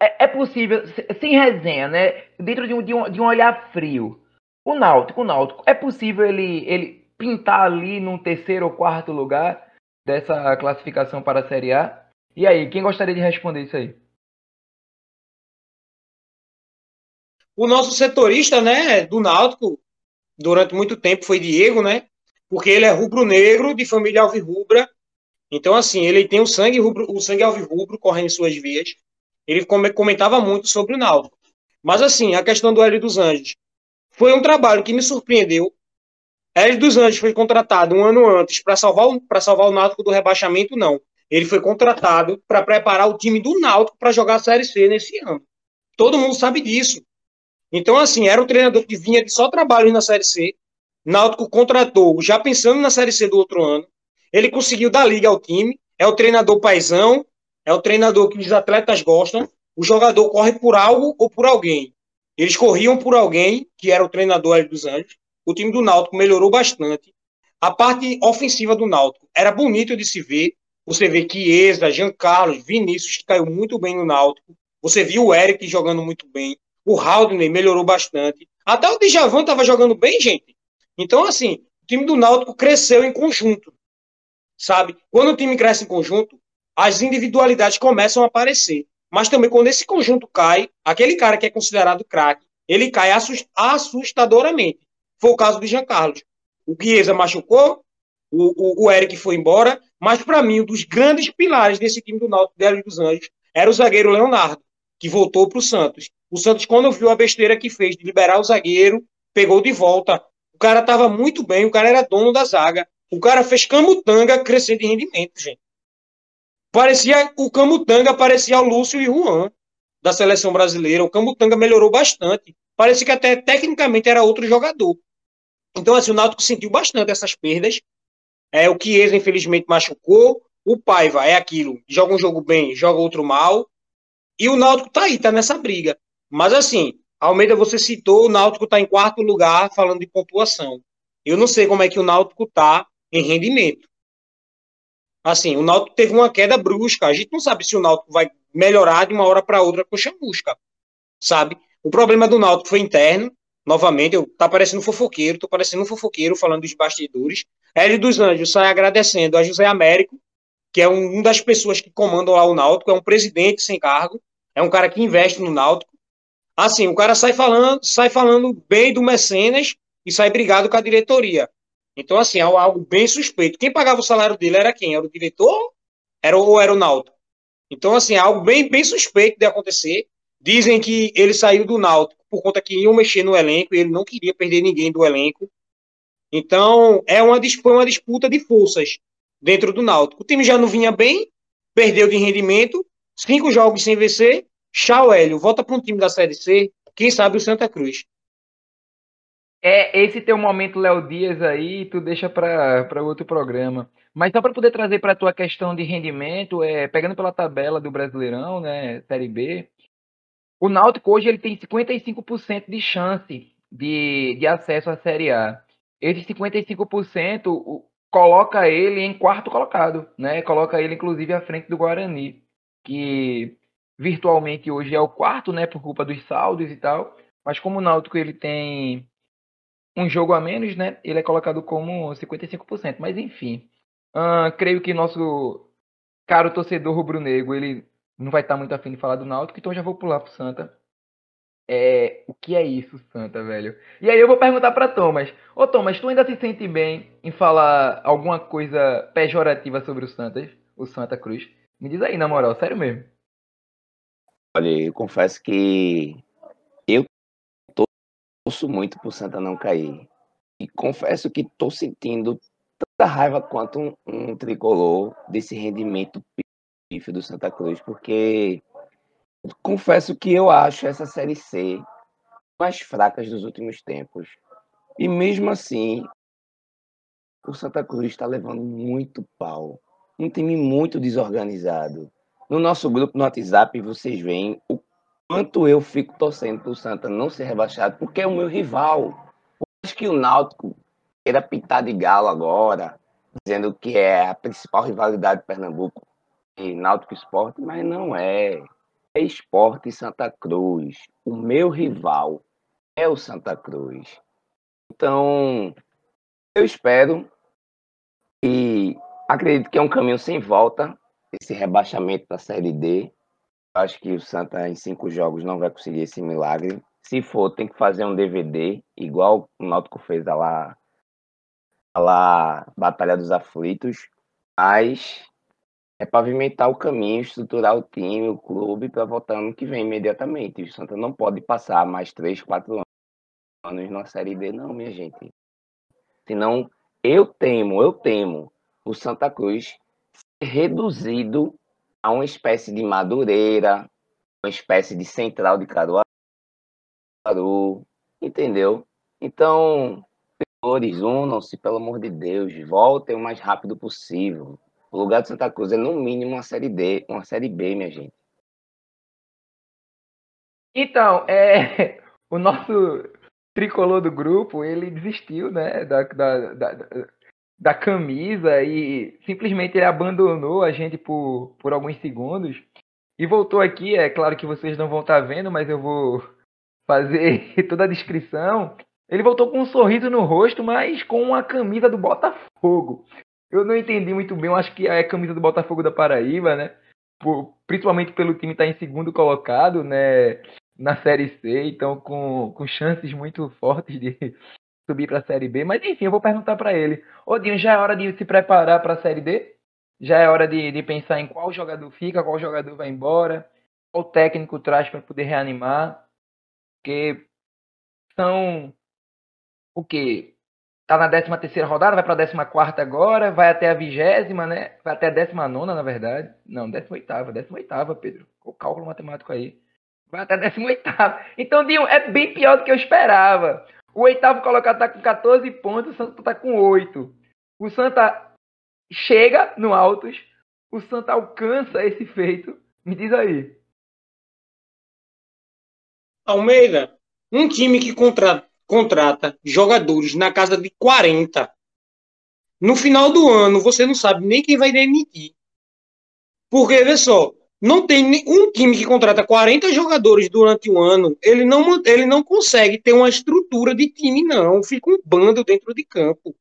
É, é possível, sem resenha, né? Dentro de um, de, um, de um olhar frio. O Náutico, o Náutico, é possível ele, ele pintar ali num terceiro ou quarto lugar dessa classificação para a Série A? E aí, quem gostaria de responder isso aí? O nosso setorista, né, do Náutico, durante muito tempo foi Diego, né? Porque ele é rubro-negro, de família alvirrubra. Então, assim, ele tem o sangue, rubro, o sangue alvirrubro correndo em suas vias. Ele comentava muito sobre o Náutico. Mas, assim, a questão do Hélio dos Anjos foi um trabalho que me surpreendeu. Hélio dos Anjos foi contratado um ano antes para salvar, salvar o Náutico do rebaixamento, não. Ele foi contratado para preparar o time do Náutico para jogar a Série C nesse ano. Todo mundo sabe disso. Então, assim, era um treinador que vinha de só trabalho na Série C. Náutico contratou, já pensando na Série C do outro ano. Ele conseguiu dar liga ao time. É o treinador paisão, é o treinador que os atletas gostam. O jogador corre por algo ou por alguém. Eles corriam por alguém, que era o treinador Hélio dos Anjos. O time do Náutico melhorou bastante. A parte ofensiva do Náutico era bonito de se ver. Você vê Chiesa, Jean Carlos, Vinícius, que caiu muito bem no Náutico. Você viu o Eric jogando muito bem. O Haldner melhorou bastante. Até o Djavan estava jogando bem, gente. Então, assim, o time do Náutico cresceu em conjunto. Sabe? Quando o time cresce em conjunto, as individualidades começam a aparecer. Mas também quando esse conjunto cai, aquele cara que é considerado craque, ele cai assustadoramente. Foi o caso do Jean Carlos. O Chiesa machucou, o, o, o Eric foi embora, mas para mim, um dos grandes pilares desse time do Náutico Hélio dos Anjos era o zagueiro Leonardo, que voltou para o Santos. O Santos, quando viu a besteira que fez de liberar o zagueiro, pegou de volta. O cara estava muito bem, o cara era dono da zaga. O cara fez Camutanga crescer de rendimento, gente. Parecia o Camutanga parecia o Lúcio e Juan da seleção brasileira. O Camutanga melhorou bastante. Parecia que até tecnicamente era outro jogador. Então, assim, o Náutico sentiu bastante essas perdas. É, o Chiesa, infelizmente, machucou. O Paiva é aquilo. Joga um jogo bem, joga outro mal. E o Náutico tá aí, tá nessa briga. Mas, assim, Almeida, você citou, o Náutico tá em quarto lugar falando de pontuação. Eu não sei como é que o Náutico tá em rendimento. Assim, o Náutico teve uma queda brusca. A gente não sabe se o Náutico vai melhorar de uma hora para outra com chamusca, sabe? O problema do Náutico foi interno. Novamente, eu tá parecendo fofoqueiro, tô parecendo um fofoqueiro falando dos bastidores. Hélio dos Anjos sai agradecendo a José Américo, que é um, das pessoas que comandam lá o Náutico, é um presidente sem cargo, é um cara que investe no Náutico. Assim, o cara sai falando, sai falando bem do Mecenas e sai brigado com a diretoria. Então, assim, é algo bem suspeito. Quem pagava o salário dele era quem? Era o diretor era, ou era o Náutico? Então, assim, é algo bem, bem suspeito de acontecer. Dizem que ele saiu do Náutico por conta que iam mexer no elenco e ele não queria perder ninguém do elenco. Então, é uma, uma disputa de forças dentro do Náutico. O time já não vinha bem, perdeu de rendimento, cinco jogos sem vencer. Tchau, Hélio, volta para um time da Série C, quem sabe o Santa Cruz. É esse teu momento Léo Dias aí, tu deixa para outro programa. Mas só para poder trazer para a tua questão de rendimento, é, pegando pela tabela do Brasileirão, né, Série B, o Náutico hoje ele tem 55% de chance de, de acesso à Série A. Esse 55% coloca ele em quarto colocado, né? Coloca ele inclusive à frente do Guarani, que virtualmente hoje é o quarto, né, por culpa dos saldos e tal. Mas como o Náutico ele tem um jogo a menos, né? Ele é colocado como 55%. Mas enfim, creio que nosso caro torcedor rubro-negro ele não vai estar muito afim de falar do Náutico, então já vou pular pro Santa. É, o que é isso, Santa, velho? E aí eu vou perguntar para Thomas. Ô Thomas, tu ainda se sente bem em falar alguma coisa pejorativa sobre o Santa, o Santa Cruz? Me diz aí, na moral, sério mesmo. Olha, eu confesso que torço muito pro Santa não cair. E confesso que estou sentindo tanta raiva quanto um, um tricolor desse rendimento pífio do Santa Cruz, porque confesso que eu acho essa Série C mais fracas dos últimos tempos. E mesmo assim, o Santa Cruz está levando muito pau. Um time muito desorganizado. No nosso grupo no WhatsApp, vocês veem o quanto eu fico torcendo para o Santa não ser rebaixado, porque é o meu rival. Acho que o Náutico queira pitar de galo agora, dizendo que é a principal rivalidade de Pernambuco e Náutico Esporte, mas não é. Esporte Santa Cruz. O meu rival é o Santa Cruz. Então, eu espero e acredito que é um caminho sem volta esse rebaixamento da Série D. Acho que o Santa em cinco jogos não vai conseguir esse milagre. Se for, tem que fazer um DVD, igual o Náutico fez lá, lá Batalha dos Aflitos. Mas é pavimentar o caminho, estruturar o time, o clube, para voltar ano que vem imediatamente. O Santa não pode passar mais três, quatro anos na Série D, não, minha gente. Senão, eu temo, eu temo o Santa Cruz ser reduzido a uma espécie de Madureira, uma espécie de Central de Caruaru, entendeu? Então, senhores, unam-se, pelo amor de Deus, voltem o mais rápido possível. O lugar de Santa Cruz é, no mínimo, uma Série D, uma Série B, minha gente. Então, é, (laughs) o nosso tricolor do grupo, ele desistiu, né, da, da, da, da camisa e simplesmente ele abandonou a gente por, por alguns segundos e voltou aqui. É claro que vocês não vão estar vendo, mas eu vou (laughs) fazer (laughs) toda a descrição. Ele voltou com um sorriso no rosto, mas com uma camisa do Botafogo. Eu não entendi muito bem, eu acho que é a camisa do Botafogo da Paraíba, né? Por, principalmente pelo time estar tá em segundo colocado, né? Na Série C, então com, com chances muito fortes de (laughs) subir para a Série B. Mas enfim, eu vou perguntar para ele. Ô Dinho, já é hora de se preparar para a Série D? Já é hora de, de pensar em qual jogador fica, qual jogador vai embora, qual técnico traz para poder reanimar. Porque são o quê? Tá na 13 terceira rodada, vai para a 14 quarta agora, vai até a vigésima, né? Vai até a 19 nona, na verdade. Não, 18 18 Pedro. O cálculo matemático aí. Vai até a 18 Então, Dinho, é bem pior do que eu esperava. O oitavo colocado tá com 14 pontos, o Santa tá com 8. O Santa chega no Altos, o Santa alcança esse feito. Me diz aí. Almeida, um time que contra contrata jogadores na casa de 40. No final do ano, você não sabe nem quem vai demitir. Porque, vê só, não tem um time que contrata 40 jogadores durante o ano, ele não, ele não consegue ter uma estrutura de time, não. Fica um bando dentro de campo.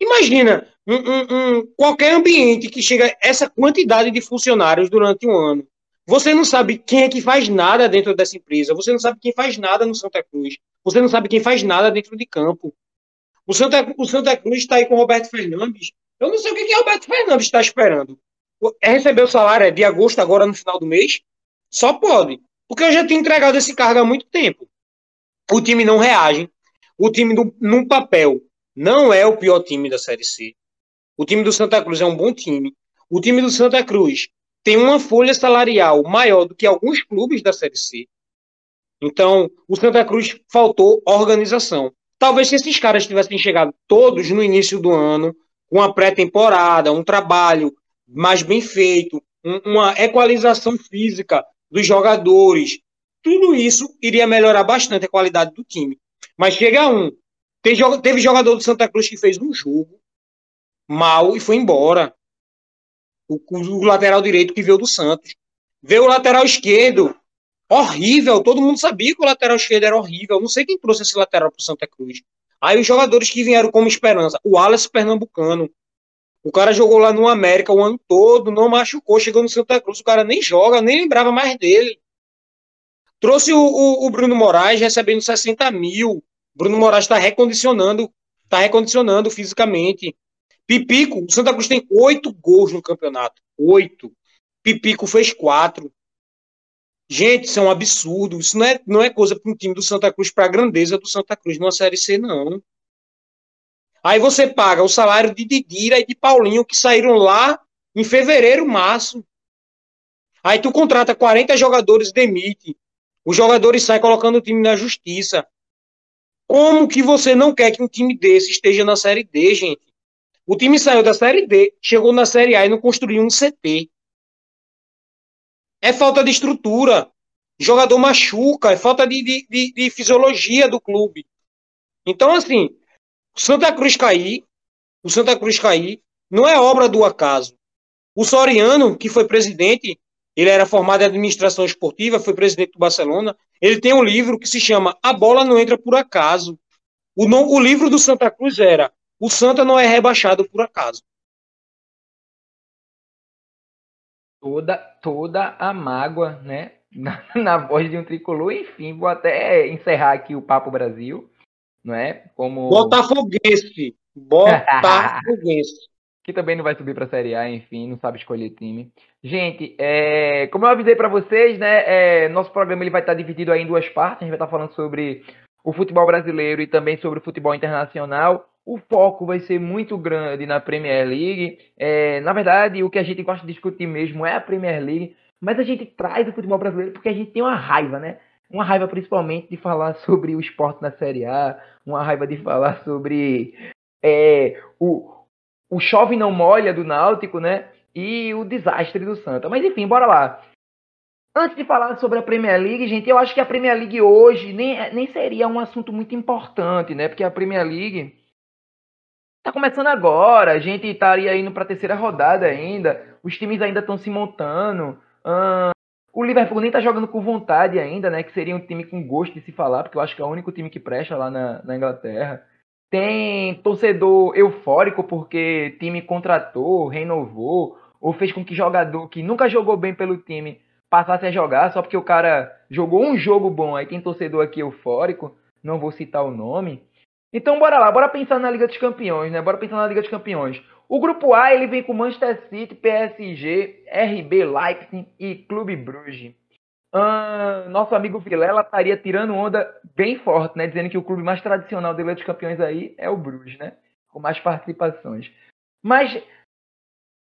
Imagina um, um, um, qualquer ambiente que chega essa quantidade de funcionários durante um ano. Você não sabe quem é que faz nada dentro dessa empresa. Você não sabe quem faz nada no Santa Cruz. Você não sabe quem faz nada dentro de campo. O Santa, o Santa Cruz está aí com o Roberto Fernandes. Eu não sei o que, que o Roberto Fernandes está esperando. É receber o salário é de agosto agora no final do mês? Só pode. Porque eu já tinha entregado esse cargo há muito tempo. O time não reage. O time, do, num papel, não é o pior time da Série C. O time do Santa Cruz é um bom time. O time do Santa Cruz tem uma folha salarial maior do que alguns clubes da Série C. Então, o Santa Cruz faltou organização. Talvez se esses caras tivessem chegado todos no início do ano, com a pré-temporada, um trabalho mais bem feito, um, uma equalização física dos jogadores, tudo isso iria melhorar bastante a qualidade do time. Mas chega um. Teve jogador do Santa Cruz que fez um jogo mal e foi embora o, o lateral direito que veio do Santos. Veio o lateral esquerdo, horrível. Todo mundo sabia que o lateral esquerdo era horrível. Não sei quem trouxe esse lateral para Santa Cruz. Aí os jogadores que vieram como esperança, o Wallace Pernambucano. O cara jogou lá no América o ano todo, não machucou, chegou no Santa Cruz, o cara nem joga, nem lembrava mais dele. Trouxe o, o, o Bruno Moraes recebendo 60 mil. Bruno Moraes está recondicionando, está recondicionando fisicamente. Pipico, o Santa Cruz tem oito gols no campeonato. Oito. Pipico fez quatro. Gente, isso é um absurdo. Isso não é, não é coisa para um time do Santa Cruz, para a grandeza do Santa Cruz numa Série C, não. Aí você paga o salário de Didira e de Paulinho, que saíram lá em fevereiro, março. Aí tu contrata 40 jogadores, demite. Os jogadores saem colocando o time na justiça. Como que você não quer que um time desse esteja na Série D, gente? O time saiu da Série D, chegou na Série A e não construiu um CT. É falta de estrutura. Jogador machuca, é falta de, de, de, de fisiologia do clube. Então, assim, o Santa Cruz cair, o Santa Cruz cair, não é obra do acaso. O Soriano, que foi presidente, ele era formado em administração esportiva, foi presidente do Barcelona. Ele tem um livro que se chama A Bola Não Entra Por Acaso. O, o livro do Santa Cruz era O Santa Não É Rebaixado Por Acaso. Toda, toda a mágoa, né? (laughs) Na, na voz de um tricolor. Enfim, vou até encerrar aqui o Papo Brasil, não é? Como... Botafoguense. Botafoguense. (laughs) que também não vai subir para a Série A, enfim, não sabe escolher time. Gente, é, como eu avisei para vocês, né, é, nosso programa ele vai estar dividido aí em duas partes. A gente vai estar falando sobre o futebol brasileiro e também sobre o futebol internacional. O foco vai ser muito grande na Premier League. É, na verdade, o que a gente gosta de discutir mesmo é a Premier League, mas a gente traz o futebol brasileiro porque a gente tem uma raiva, né? Uma raiva principalmente de falar (laughs) sobre o esporte na Série A, uma raiva de falar sobre é, o, o chove não molha do Náutico, né? E o desastre do Santa. Mas enfim, bora lá. Antes de falar sobre a Premier League, gente, eu acho que a Premier League hoje nem, nem seria um assunto muito importante, né? Porque a Premier League tá começando agora, a gente estaria indo para a terceira rodada ainda, os times ainda estão se montando. O Liverpool nem tá jogando com vontade ainda, né? Que seria um time com gosto de se falar, porque eu acho que é o único time que presta lá na, na Inglaterra. Tem torcedor eufórico porque time contratou, renovou, ou fez com que jogador que nunca jogou bem pelo time passasse a jogar só porque o cara jogou um jogo bom. Aí tem torcedor aqui eufórico, não vou citar o nome. Então bora lá, bora pensar na Liga dos Campeões, né? Bora pensar na Liga dos Campeões. O grupo A ele vem com Manchester City, PSG, RB Leipzig e Clube Bruges. Uh, nosso amigo Vilela estaria tirando onda bem forte, né? Dizendo que o clube mais tradicional da Liga dos Campeões aí é o Bruges, né? Com mais participações. Mas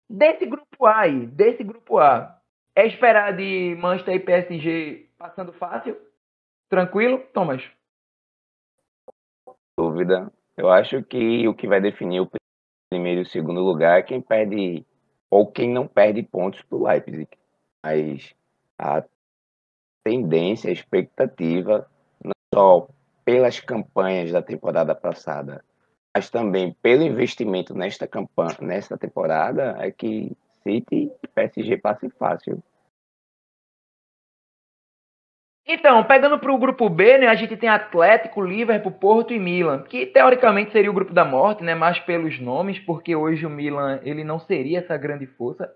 desse grupo A aí, desse grupo A, é esperar de Manchester e PSG passando fácil? Tranquilo, Thomas? Dúvida. Eu acho que o que vai definir o primeiro e o segundo lugar é quem perde ou quem não perde pontos para o Leipzig. Mas a tendência, a expectativa, não só pelas campanhas da temporada passada, mas também pelo investimento nesta campanha, nesta temporada, é que City e PSG passem fácil. Então, pegando para o grupo B, né, a gente tem Atlético, Liverpool, Porto e Milan, que teoricamente seria o grupo da morte, né, mais pelos nomes, porque hoje o Milan ele não seria essa grande força,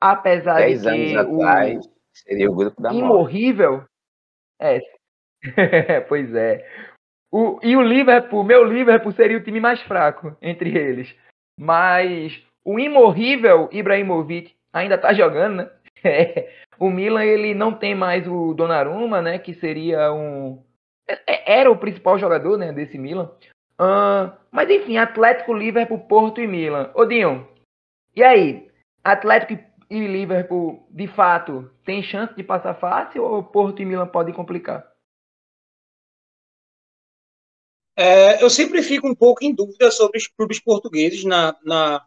apesar Dez de que anos o atrás, seria o grupo da imorrível, morte. é, (laughs) pois é, o, e o Liverpool, meu Liverpool seria o time mais fraco entre eles, mas o imorrível Ibrahimovic ainda está jogando, né? É, (laughs) o Milan ele não tem mais o Donnarumma, né? Que seria um é, é, era o principal jogador, né? Desse Milan. Uh, mas enfim, Atlético, Liverpool, Porto e Milan. Odinho, e aí? Atlético e Liverpool, de fato, tem chance de passar fácil ou Porto e Milan podem complicar? É, eu sempre fico um pouco em dúvida sobre os clubes portugueses na, na,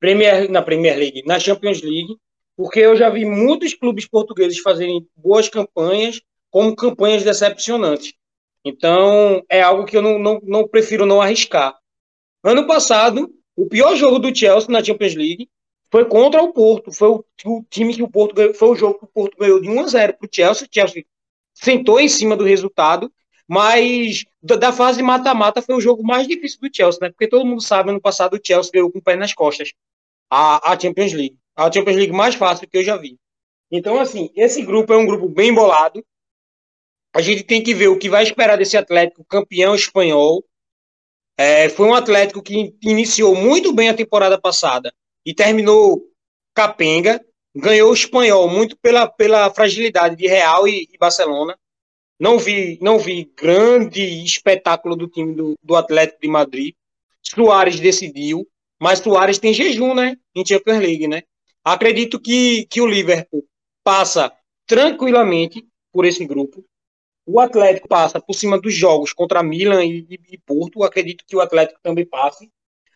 Premier, na Premier League, na Champions League, porque eu já vi muitos clubes portugueses fazerem boas campanhas, como campanhas decepcionantes. Então, é algo que eu não, não, não prefiro não arriscar. Ano passado, o pior jogo do Chelsea na Champions League foi contra o Porto. Foi o, o time que o Porto ganhou, foi o jogo que o Porto ganhou de 1 a 0 para o Chelsea. O Chelsea sentou em cima do resultado, mas da, da fase mata-mata foi o jogo mais difícil do Chelsea, né? Porque todo mundo sabe, ano passado o Chelsea ganhou com o pé nas costas a, a Champions League a Champions League mais fácil que eu já vi. Então, assim, esse grupo é um grupo bem bolado. A gente tem que ver o que vai esperar desse Atlético campeão espanhol. É, foi um Atlético que iniciou muito bem a temporada passada e terminou capenga. Ganhou o espanhol muito pela, pela fragilidade de Real e, e Barcelona. Não vi, não vi grande espetáculo do time do, do Atlético de Madrid. Soares decidiu, mas Soares tem jejum, né? Em Champions League, né? Acredito que, que o Liverpool passa tranquilamente por esse grupo. O Atlético passa por cima dos jogos contra Milan e, e, Porto. Acredito que o Atlético também passe.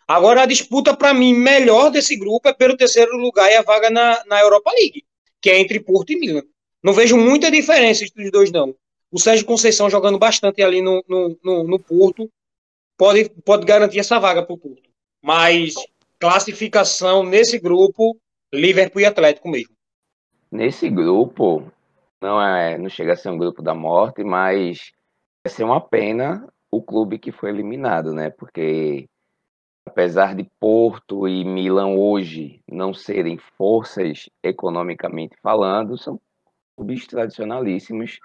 Agora, a disputa, para mim, melhor desse grupo é pelo terceiro lugar e a vaga na, na Europa League, que é entre Porto e Milan. Não vejo muita diferença entre os dois, não. O Sérgio Conceição jogando bastante ali no, no, no, no Porto pode, pode garantir essa vaga para o Porto. Mas classificação nesse grupo, Liverpool e Atlético mesmo. Nesse grupo, não é, não chega a ser um grupo da morte, mas vai ser uma pena o clube que foi eliminado, né? Porque apesar de Porto e Milan hoje não serem forças economicamente falando, são clubes tradicionalíssimos.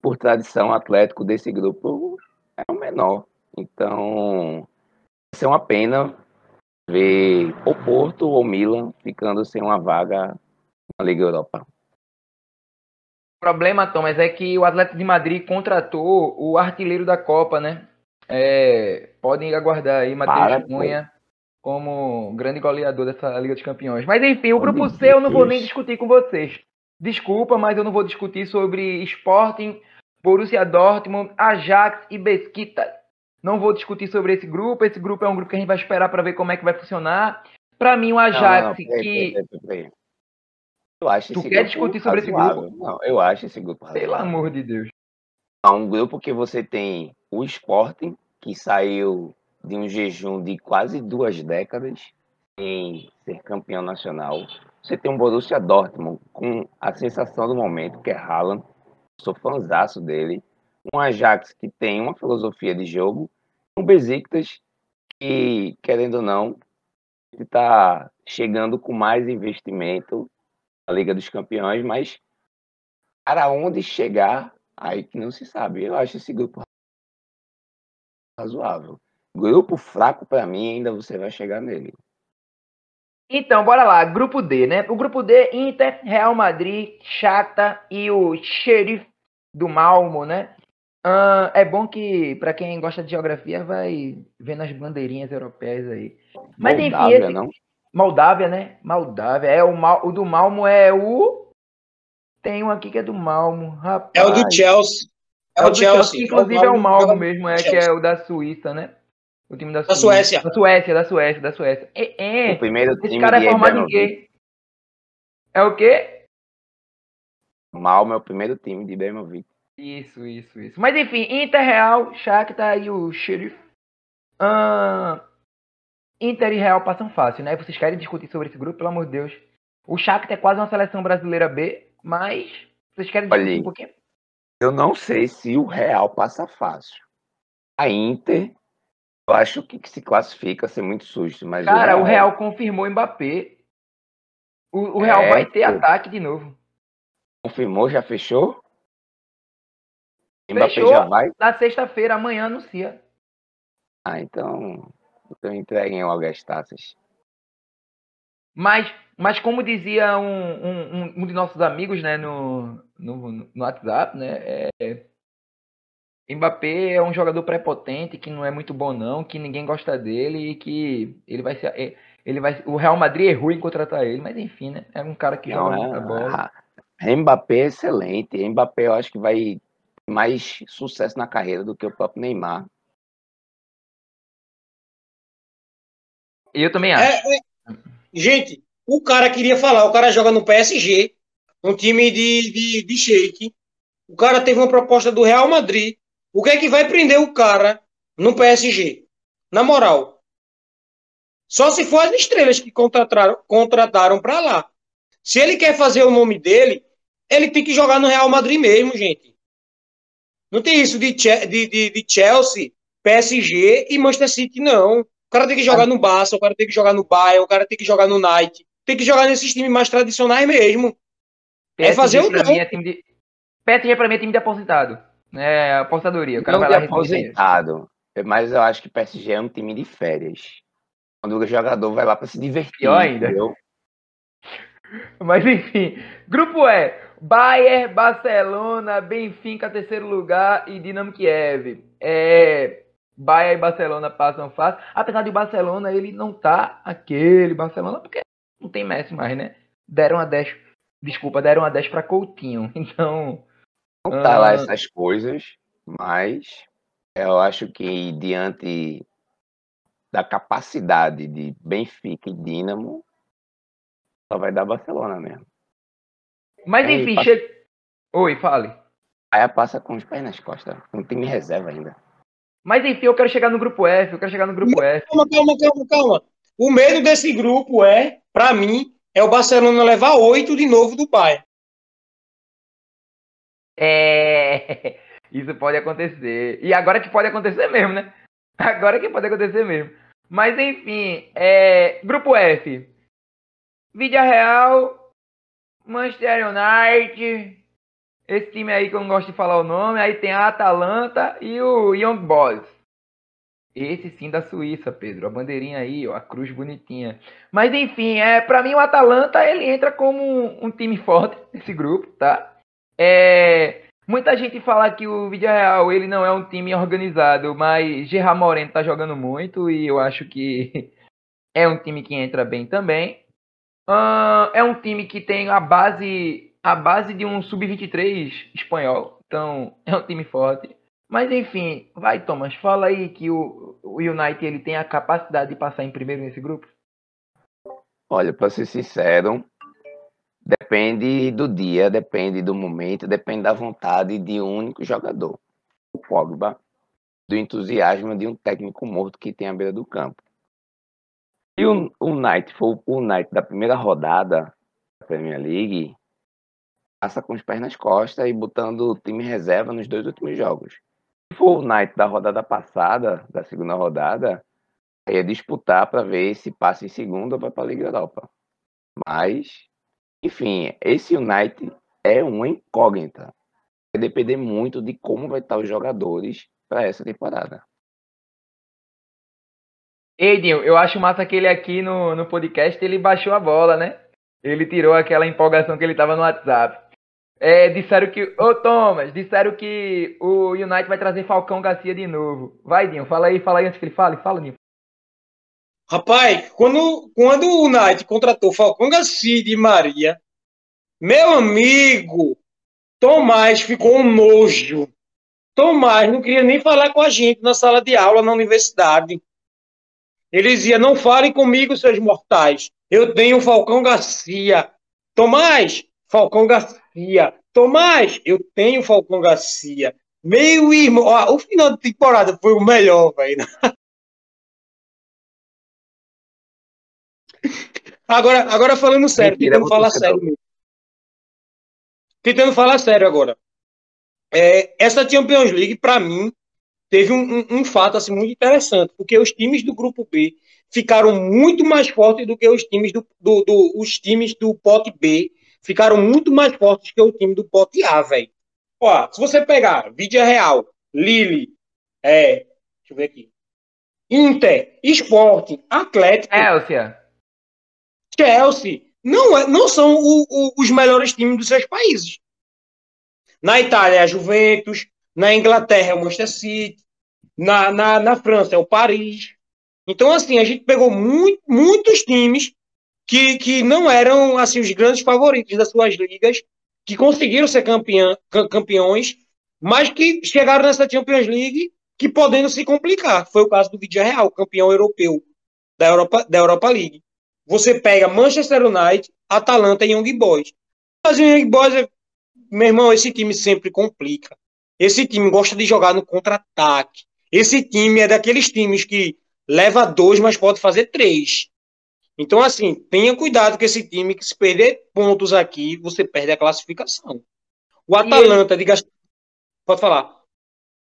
Por tradição, o Atlético desse grupo é o menor. Então, vai ser uma pena ver o Porto ou Milan ficando sem uma vaga na Liga Europa. O problema, Thomas, é que o Atlético de Madrid contratou o artilheiro da Copa, né? É, podem aguardar aí Matheus Cunha como grande goleador dessa Liga dos Campeões. Mas enfim, o grupo C eu não vou nem discutir com vocês. Desculpa, mas eu não vou discutir sobre Sporting, Borussia Dortmund, Ajax e Besiktas. Não vou discutir sobre esse grupo. Esse grupo é um grupo que a gente vai esperar para ver como é que vai funcionar. Para mim, o Ajax não, não, que eu acho tu quer discutir sobre razoável. esse grupo? Não, eu acho esse grupo razoável. Pelo amor de Deus. É um grupo que você tem o Sporting, que saiu de um jejum de quase duas décadas em ser campeão nacional. Você tem um Borussia Dortmund com a sensação do momento, que é Haaland. Sou fãzaço dele. Um Ajax que tem uma filosofia de jogo. Um Besiktas que, querendo ou não, está chegando com mais investimento a Liga dos Campeões, mas para onde chegar, aí que não se sabe. Eu acho esse grupo razoável. Grupo fraco, para mim, ainda você vai chegar nele. Então, bora lá. Grupo D, né? O grupo D, Inter, Real Madrid, Chata e o Xerife do Malmo, né? Uh, é bom que, para quem gosta de geografia, vai vendo as bandeirinhas europeias aí. Mas Moldávia, enfim, esse... não? Moldávia, né? Moldávia. É o, Mal, o do Malmo é o. Tem um aqui que é do Malmo, rapaz. É o do Chelsea. É, é o, do Chelsea. Chelsea. Inclusive é o Malmo mesmo, é que é o da Suíça, né? O time da, da Suécia. Da Suécia, da Suécia, da Suécia. É, é. O primeiro Esse time cara é formado em quê? É o quê? Malmo é o primeiro time de Ibrahimovic. Isso, isso, isso. Mas enfim, Inter Real, Shakhtar e o Sheriff. Uh, Inter e Real passam fácil, né? Vocês querem discutir sobre esse grupo, pelo amor de Deus. O Shakhtar é quase uma seleção brasileira B, mas vocês querem discutir um pouquinho? Eu não sei se o Real passa fácil. A Inter, eu acho que, que se classifica ser muito susto, mas Cara, o Real, o Real confirmou o Mbappé. O, o Real é, vai ter pô. ataque de novo. Confirmou, já fechou? Mbappé fechou já vai? Na sexta-feira, amanhã anuncia. Ah, então então entreguem logo as taças. Mas, mas como dizia um, um, um de nossos amigos né, no, no, no WhatsApp, né, é, Mbappé é um jogador prepotente, que não é muito bom não, que ninguém gosta dele e que ele vai ser. É, ele vai, o Real Madrid é ruim em contratar ele, mas enfim, né? É um cara que não, joga é, muita bola. Mbappé é excelente. Mbappé eu acho que vai mais sucesso na carreira do que o próprio Neymar. Eu também acho. É, é... Gente, o cara queria falar, o cara joga no PSG, um time de, de, de shake. O cara teve uma proposta do Real Madrid. O que é que vai prender o cara no PSG? Na moral. Só se for as estrelas que contrataram, contrataram para lá. Se ele quer fazer o nome dele, ele tem que jogar no Real Madrid mesmo, gente. Não tem isso de, de, de, de Chelsea, PSG e Manchester City, não. O cara tem que jogar no Barça, o cara tem que jogar no Bayern, o cara tem que jogar no Nike. Tem que jogar nesses times mais tradicionais mesmo. PSG é fazer o não. É de... PSG pra mim é time de aposentado. É aposentadoria. O cara não vai lá aposentado. Mas eu acho que PSG é um time de férias. Quando o jogador vai lá para se divertir. Pior ainda. Entendeu? (laughs) Mas enfim, grupo E: Bayern, Barcelona, Benfica, terceiro lugar e Dinamo Kiev. É, Bahia e Barcelona passam fácil. Apesar de o Barcelona ele não tá aquele Barcelona, porque não tem Messi mais, né? deram a 10. Desculpa, deram a 10 para Coutinho. (laughs) Então. Não tá lá essas coisas, mas eu acho que diante da capacidade de Benfica e Dinamo, só vai dar Barcelona mesmo. Mas Aí enfim, passa... chega. Oi, fale. Aí passa com os pés nas costas. Não tem reserva ainda. Mas enfim, eu quero chegar no grupo F, eu quero chegar no grupo F. Calma, calma, calma, calma. O medo desse grupo é, para mim, é o Barcelona levar oito de novo do Bayern. É, (laughs) isso pode acontecer. E agora que pode acontecer mesmo, né? Agora que pode acontecer mesmo. Mas enfim, é... grupo F. Vídea Real, Manchester United, esse time aí que eu não gosto de falar o nome, aí tem a Atalanta e o Young Boys. Esse sim da Suíça, Pedro. A bandeirinha aí, ó, a cruz bonitinha. Mas enfim, é, para mim o Atalanta ele entra como um, um time forte (laughs) nesse grupo, tá? É, muita gente fala que o Villarreal ele não é um time organizado, mas Gerard Moreno tá jogando muito e eu acho que (laughs) é um time que entra bem também. É um time que tem a base a base de um sub-23 espanhol. Então, é um time forte. Mas enfim, vai Thomas, fala aí que o, o United ele tem a capacidade de passar em primeiro nesse grupo. Olha, para ser sincero, depende do dia, depende do momento, depende da vontade de um único jogador. O Pogba, do entusiasmo de um técnico morto que tem à beira do campo. E o, o Knight for o Knight da primeira rodada da Premier League, passa com os pés nas costas e botando o time reserva nos dois últimos jogos. Se for o Knight da rodada passada, da segunda rodada, ia disputar para ver se passa em segundo ou vai para a Liga Europa. Mas, enfim, esse United é uma incógnita. Vai depender muito de como vai estar os jogadores para essa temporada. Edinho, eu acho massa que ele aqui no, no podcast ele baixou a bola, né? Ele tirou aquela empolgação que ele tava no WhatsApp. É, disseram que. Ô Thomas, disseram que o United vai trazer Falcão Garcia de novo. Vai, Dinho, fala aí, fala aí antes que ele fale. Fala, Dinho. Rapaz, quando, quando o United contratou Falcão Garcia de Maria, meu amigo, Tomás ficou um nojo. Tomás não queria nem falar com a gente na sala de aula na universidade. Ele dizia: Não falem comigo, seus mortais. Eu tenho Falcão Garcia. Tomás, Falcão Garcia. Tomás, eu tenho Falcão Garcia. Meu irmão, ó, o final de temporada foi o melhor, velho. (laughs) Agora, agora falando sério, Mentira, tentando falar sério mesmo. Tentando falar sério agora. É, essa Champions League, para mim, teve um, um, um, fato assim, muito interessante, porque os times do grupo B ficaram muito mais fortes do que os times do, do, do os times do pote B. Ficaram muito mais fortes que o time do pote A, velho. Ó, se você pegar Vídea Real, Lille, é, deixa eu ver aqui, Inter, Esporte, Atlético, Chelsea, Chelsea, não, é, não são o, o, os melhores times dos seus países. Na Itália é a Juventus, na Inglaterra é o Manchester City, na, na, na França é o Paris. Então, assim, a gente pegou muito, muitos times que, que não eram assim os grandes favoritos das suas ligas, que conseguiram ser campeão, campeões, mas que chegaram nessa Champions League que podendo se complicar. Foi o caso do Vidia Real, campeão europeu da Europa, da Europa League. Você pega Manchester United, Atalanta e Young Boys. Mas o Young Boys, é, meu irmão, esse time sempre complica. Esse time gosta de jogar no contra-ataque. Esse time é daqueles times que leva dois, mas pode fazer três. Então, assim, tenha cuidado com esse time, que se perder pontos aqui, você perde a classificação. O Atalanta, ele... diga. Pode falar.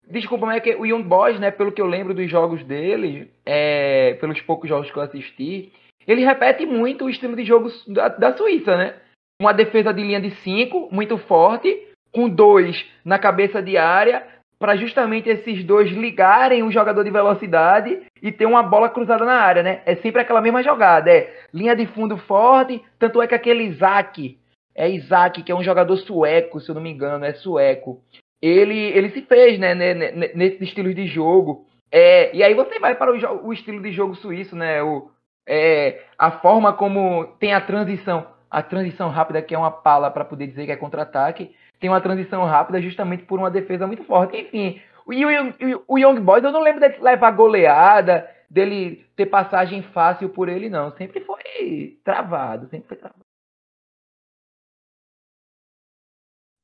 Desculpa, mas é que o Young Boys, né, pelo que eu lembro dos jogos dele, é, pelos poucos jogos que eu assisti, ele repete muito o estilo de jogo da, da Suíça, né? Uma defesa de linha de 5, muito forte, com dois na cabeça de área, para justamente esses dois ligarem um jogador de velocidade e ter uma bola cruzada na área, né? É sempre aquela mesma jogada, é linha de fundo forte, tanto é que aquele Isaac, é Isaac, que é um jogador sueco, se eu não me engano, é sueco. Ele, ele se fez, né, nesse estilo de jogo. É, e aí você vai para o, o estilo de jogo suíço, né? O, é, a forma como tem a transição a transição rápida, que é uma pala para poder dizer que é contra-ataque. Tem uma transição rápida justamente por uma defesa muito forte. Enfim, o, o, o Young Boys, eu não lembro dele levar goleada, dele ter passagem fácil por ele, não. Sempre foi travado, sempre foi travado.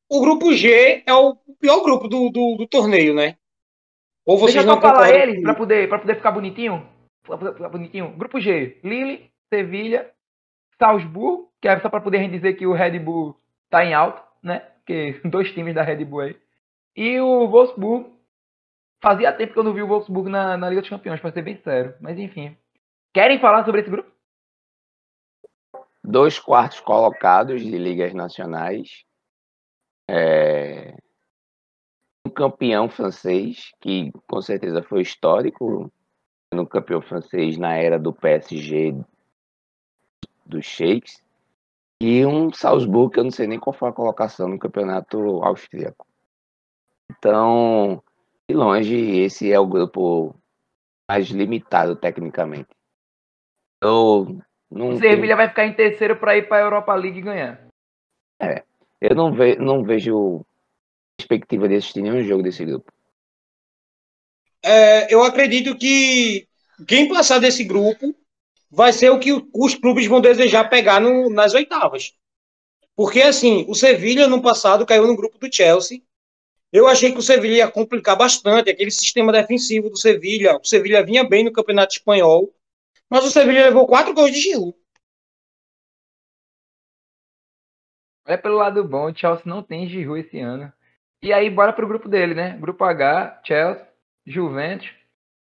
O grupo G é o pior grupo do, do, do torneio, né? Ou vocês Deixa eu falar eles para poder, pra poder ficar bonitinho. Pra poder ficar bonitinho. Grupo G, Lille, Sevilha, Salzburgo, que é só para poder dizer que o Red Bull tá em alto, né? Porque (laughs) dois times da Red Bull aí. E o Wolfsburg. Fazia tempo que eu não vi o Wolfsburg na, na Liga dos Campeões, para ser bem sério. Mas enfim. Querem falar sobre esse grupo? Dois quartos colocados de ligas nacionais. É... Um campeão francês, que com certeza foi histórico no campeão francês na era do PSG dos Sheiks e um Salzburg que eu não sei nem qual foi a colocação no campeonato austríaco. Então, de longe, esse é o grupo mais limitado tecnicamente. Eu não o Sevilha tenho... vai ficar em terceiro para ir para a Europa League e ganhar. É, eu não, ve não vejo perspectiva de assistir nenhum jogo desse grupo. É, eu acredito que quem passar desse grupo vai ser o que os clubes vão desejar pegar no, nas oitavas. Porque, assim, o Sevilha, no passado, caiu no grupo do Chelsea. Eu achei que o Sevilha ia complicar bastante aquele sistema defensivo do Sevilha. O Sevilha vinha bem no Campeonato Espanhol, mas o Sevilha levou quatro gols de Giroud. É pelo lado bom, o Chelsea não tem Giroud esse ano. E aí, bora pro grupo dele, né? Grupo H, Chelsea, Juventus,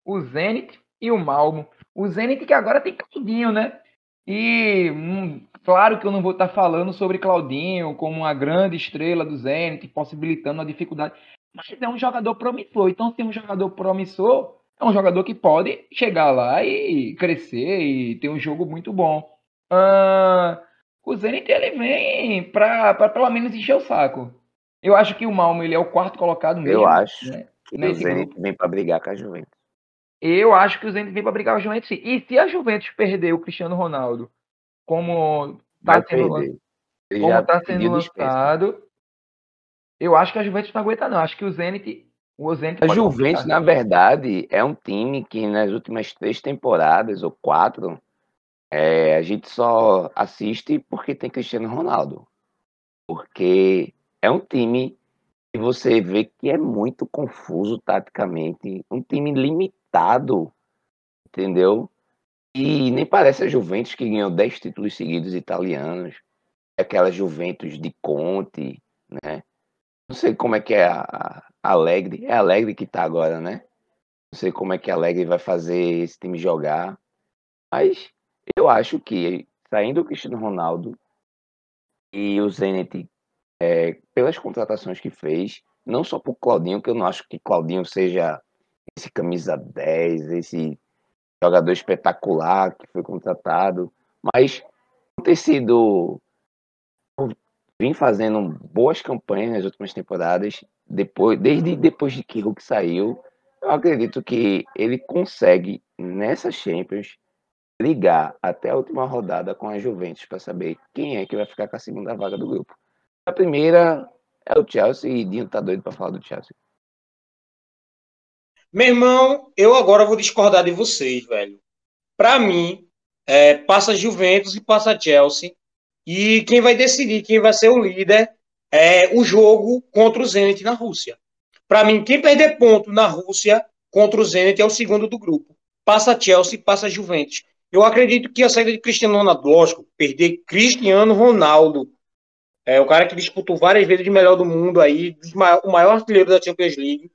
o Zenit e o Malmo. O Zenit que agora tem Claudinho, né? E hum, claro que eu não vou estar falando sobre Claudinho como uma grande estrela do Zenit, possibilitando a dificuldade. Mas é um jogador promissor. Então, se é um jogador promissor, é um jogador que pode chegar lá e crescer e ter um jogo muito bom. Uh, o Zenit ele vem para pelo menos encher o saco. Eu acho que o Malmo ele é o quarto colocado mesmo. Eu acho né? que o Zenit vem para brigar com a Juventus. Eu acho que o Zenit vem para brigar com a Juventus. E se a Juventus perder o Cristiano Ronaldo, como está sendo, como tá sendo lançado, eu acho que a Juventus não aguenta, não. Acho que o Zenit. O Zenit a Juventus, na verdade, é um time que nas últimas três temporadas ou quatro, é, a gente só assiste porque tem Cristiano Ronaldo. Porque é um time que você vê que é muito confuso taticamente, um time limitado, entendeu? E nem parece a Juventus que ganhou 10 títulos seguidos italianos, aquela Juventus de Conte, né? Não sei como é que é a, a Alegre, é a Alegre que tá agora, né? Não sei como é que a Alegre vai fazer esse time jogar, mas eu acho que saindo o Cristiano Ronaldo e o Zenit é, pelas contratações que fez, não só por Claudinho, que eu não acho que Claudinho seja esse camisa 10, esse jogador espetacular que foi contratado, mas ter sido vim fazendo boas campanhas nas últimas temporadas, depois, desde depois de que Hulk saiu, eu acredito que ele consegue nessa Champions ligar até a última rodada com a Juventus para saber quem é que vai ficar com a segunda vaga do grupo. A primeira é o Chelsea e Dinho tá doido para falar do Chelsea. Meu irmão, eu agora vou discordar de vocês, velho. Para mim, é, passa Juventus e passa Chelsea. E quem vai decidir quem vai ser o líder é o jogo contra o Zenit na Rússia. Para mim, quem perder ponto na Rússia contra o Zenit é o segundo do grupo. Passa Chelsea, passa Juventus. Eu acredito que a saída de Cristiano Ronaldo, lógico, perder Cristiano Ronaldo é o cara que disputou várias vezes de melhor do mundo aí, o maior artilheiro da Champions League.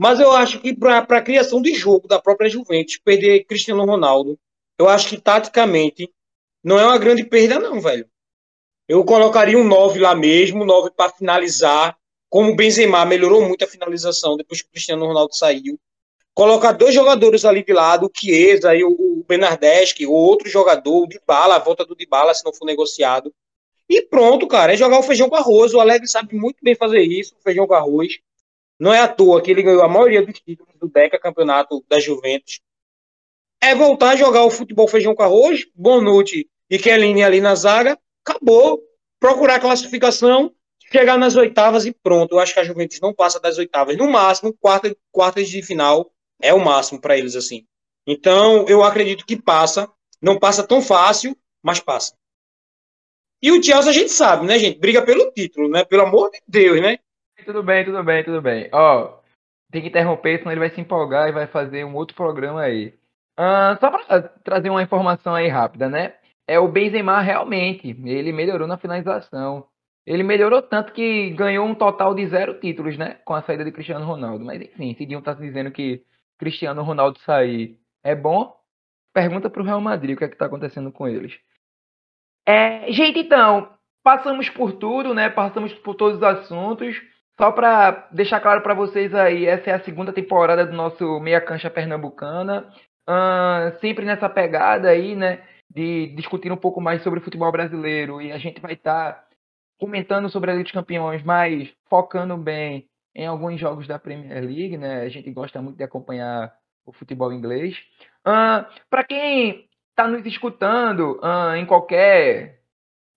Mas eu acho que para a criação de jogo da própria Juventus, perder Cristiano Ronaldo, eu acho que taticamente não é uma grande perda, não, velho. Eu colocaria um 9 lá mesmo, 9 para finalizar. Como o Benzema melhorou muito a finalização depois que o Cristiano Ronaldo saiu. Colocar dois jogadores ali de lado, o Chiesa e o Bernardeschi, ou outro jogador, o Dybala, a volta do Dybala, se não for negociado. E pronto, cara, é jogar o feijão com arroz. O Alegre sabe muito bem fazer isso, o feijão com arroz. Não é à toa que ele ganhou a maioria dos títulos do Deca Campeonato da Juventus. É voltar a jogar o futebol feijão com arroz, Bonucci e Kelly ali na zaga. acabou. Procurar a classificação, chegar nas oitavas e pronto. Eu acho que a Juventus não passa das oitavas. No máximo, quarta, quartas de final é o máximo para eles, assim. Então, eu acredito que passa. Não passa tão fácil, mas passa. E o Chelsea a gente sabe, né, gente? Briga pelo título, né? Pelo amor de Deus, né? Tudo bem, tudo bem, tudo bem. Ó, tem que interromper, senão ele vai se empolgar e vai fazer um outro programa aí. Uh, só para trazer uma informação aí rápida, né? É o Benzema realmente, ele melhorou na finalização. Ele melhorou tanto que ganhou um total de zero títulos, né? Com a saída de Cristiano Ronaldo. Mas enfim, se Dinho tá dizendo que Cristiano Ronaldo sair é bom, pergunta pro Real Madrid o que é que tá acontecendo com eles. É, gente, então, passamos por tudo, né? Passamos por todos os assuntos. Só para deixar claro para vocês aí, essa é a segunda temporada do nosso Meia Cancha Pernambucana. Uh, sempre nessa pegada aí, né? De discutir um pouco mais sobre o futebol brasileiro. E a gente vai estar tá comentando sobre a Liga dos Campeões, mas focando bem em alguns jogos da Premier League, né? A gente gosta muito de acompanhar o futebol inglês. Uh, para quem está nos escutando uh, em qualquer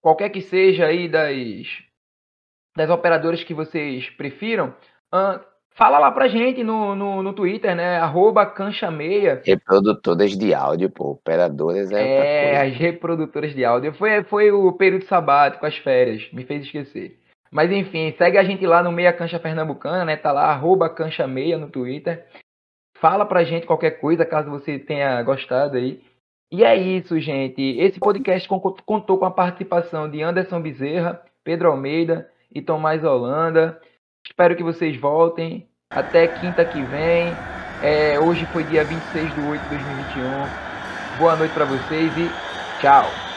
qualquer que seja aí das das operadoras que vocês prefiram, uh, fala lá pra gente no, no, no Twitter, né? Arroba cancha6. Reprodutoras de áudio, pô. Operadoras é. É, as reprodutoras de áudio. Foi, foi o período sabático, as férias. Me fez esquecer. Mas enfim, segue a gente lá no Meia Cancha Pernambucana, né? Tá lá, arroba cancha6 no Twitter. Fala pra gente qualquer coisa, caso você tenha gostado aí. E é isso, gente. Esse podcast contou com a participação de Anderson Bezerra, Pedro Almeida, e Tomás Holanda. Espero que vocês voltem. Até quinta que vem. É, hoje foi dia 26 de 8 de 2021. Boa noite para vocês e tchau.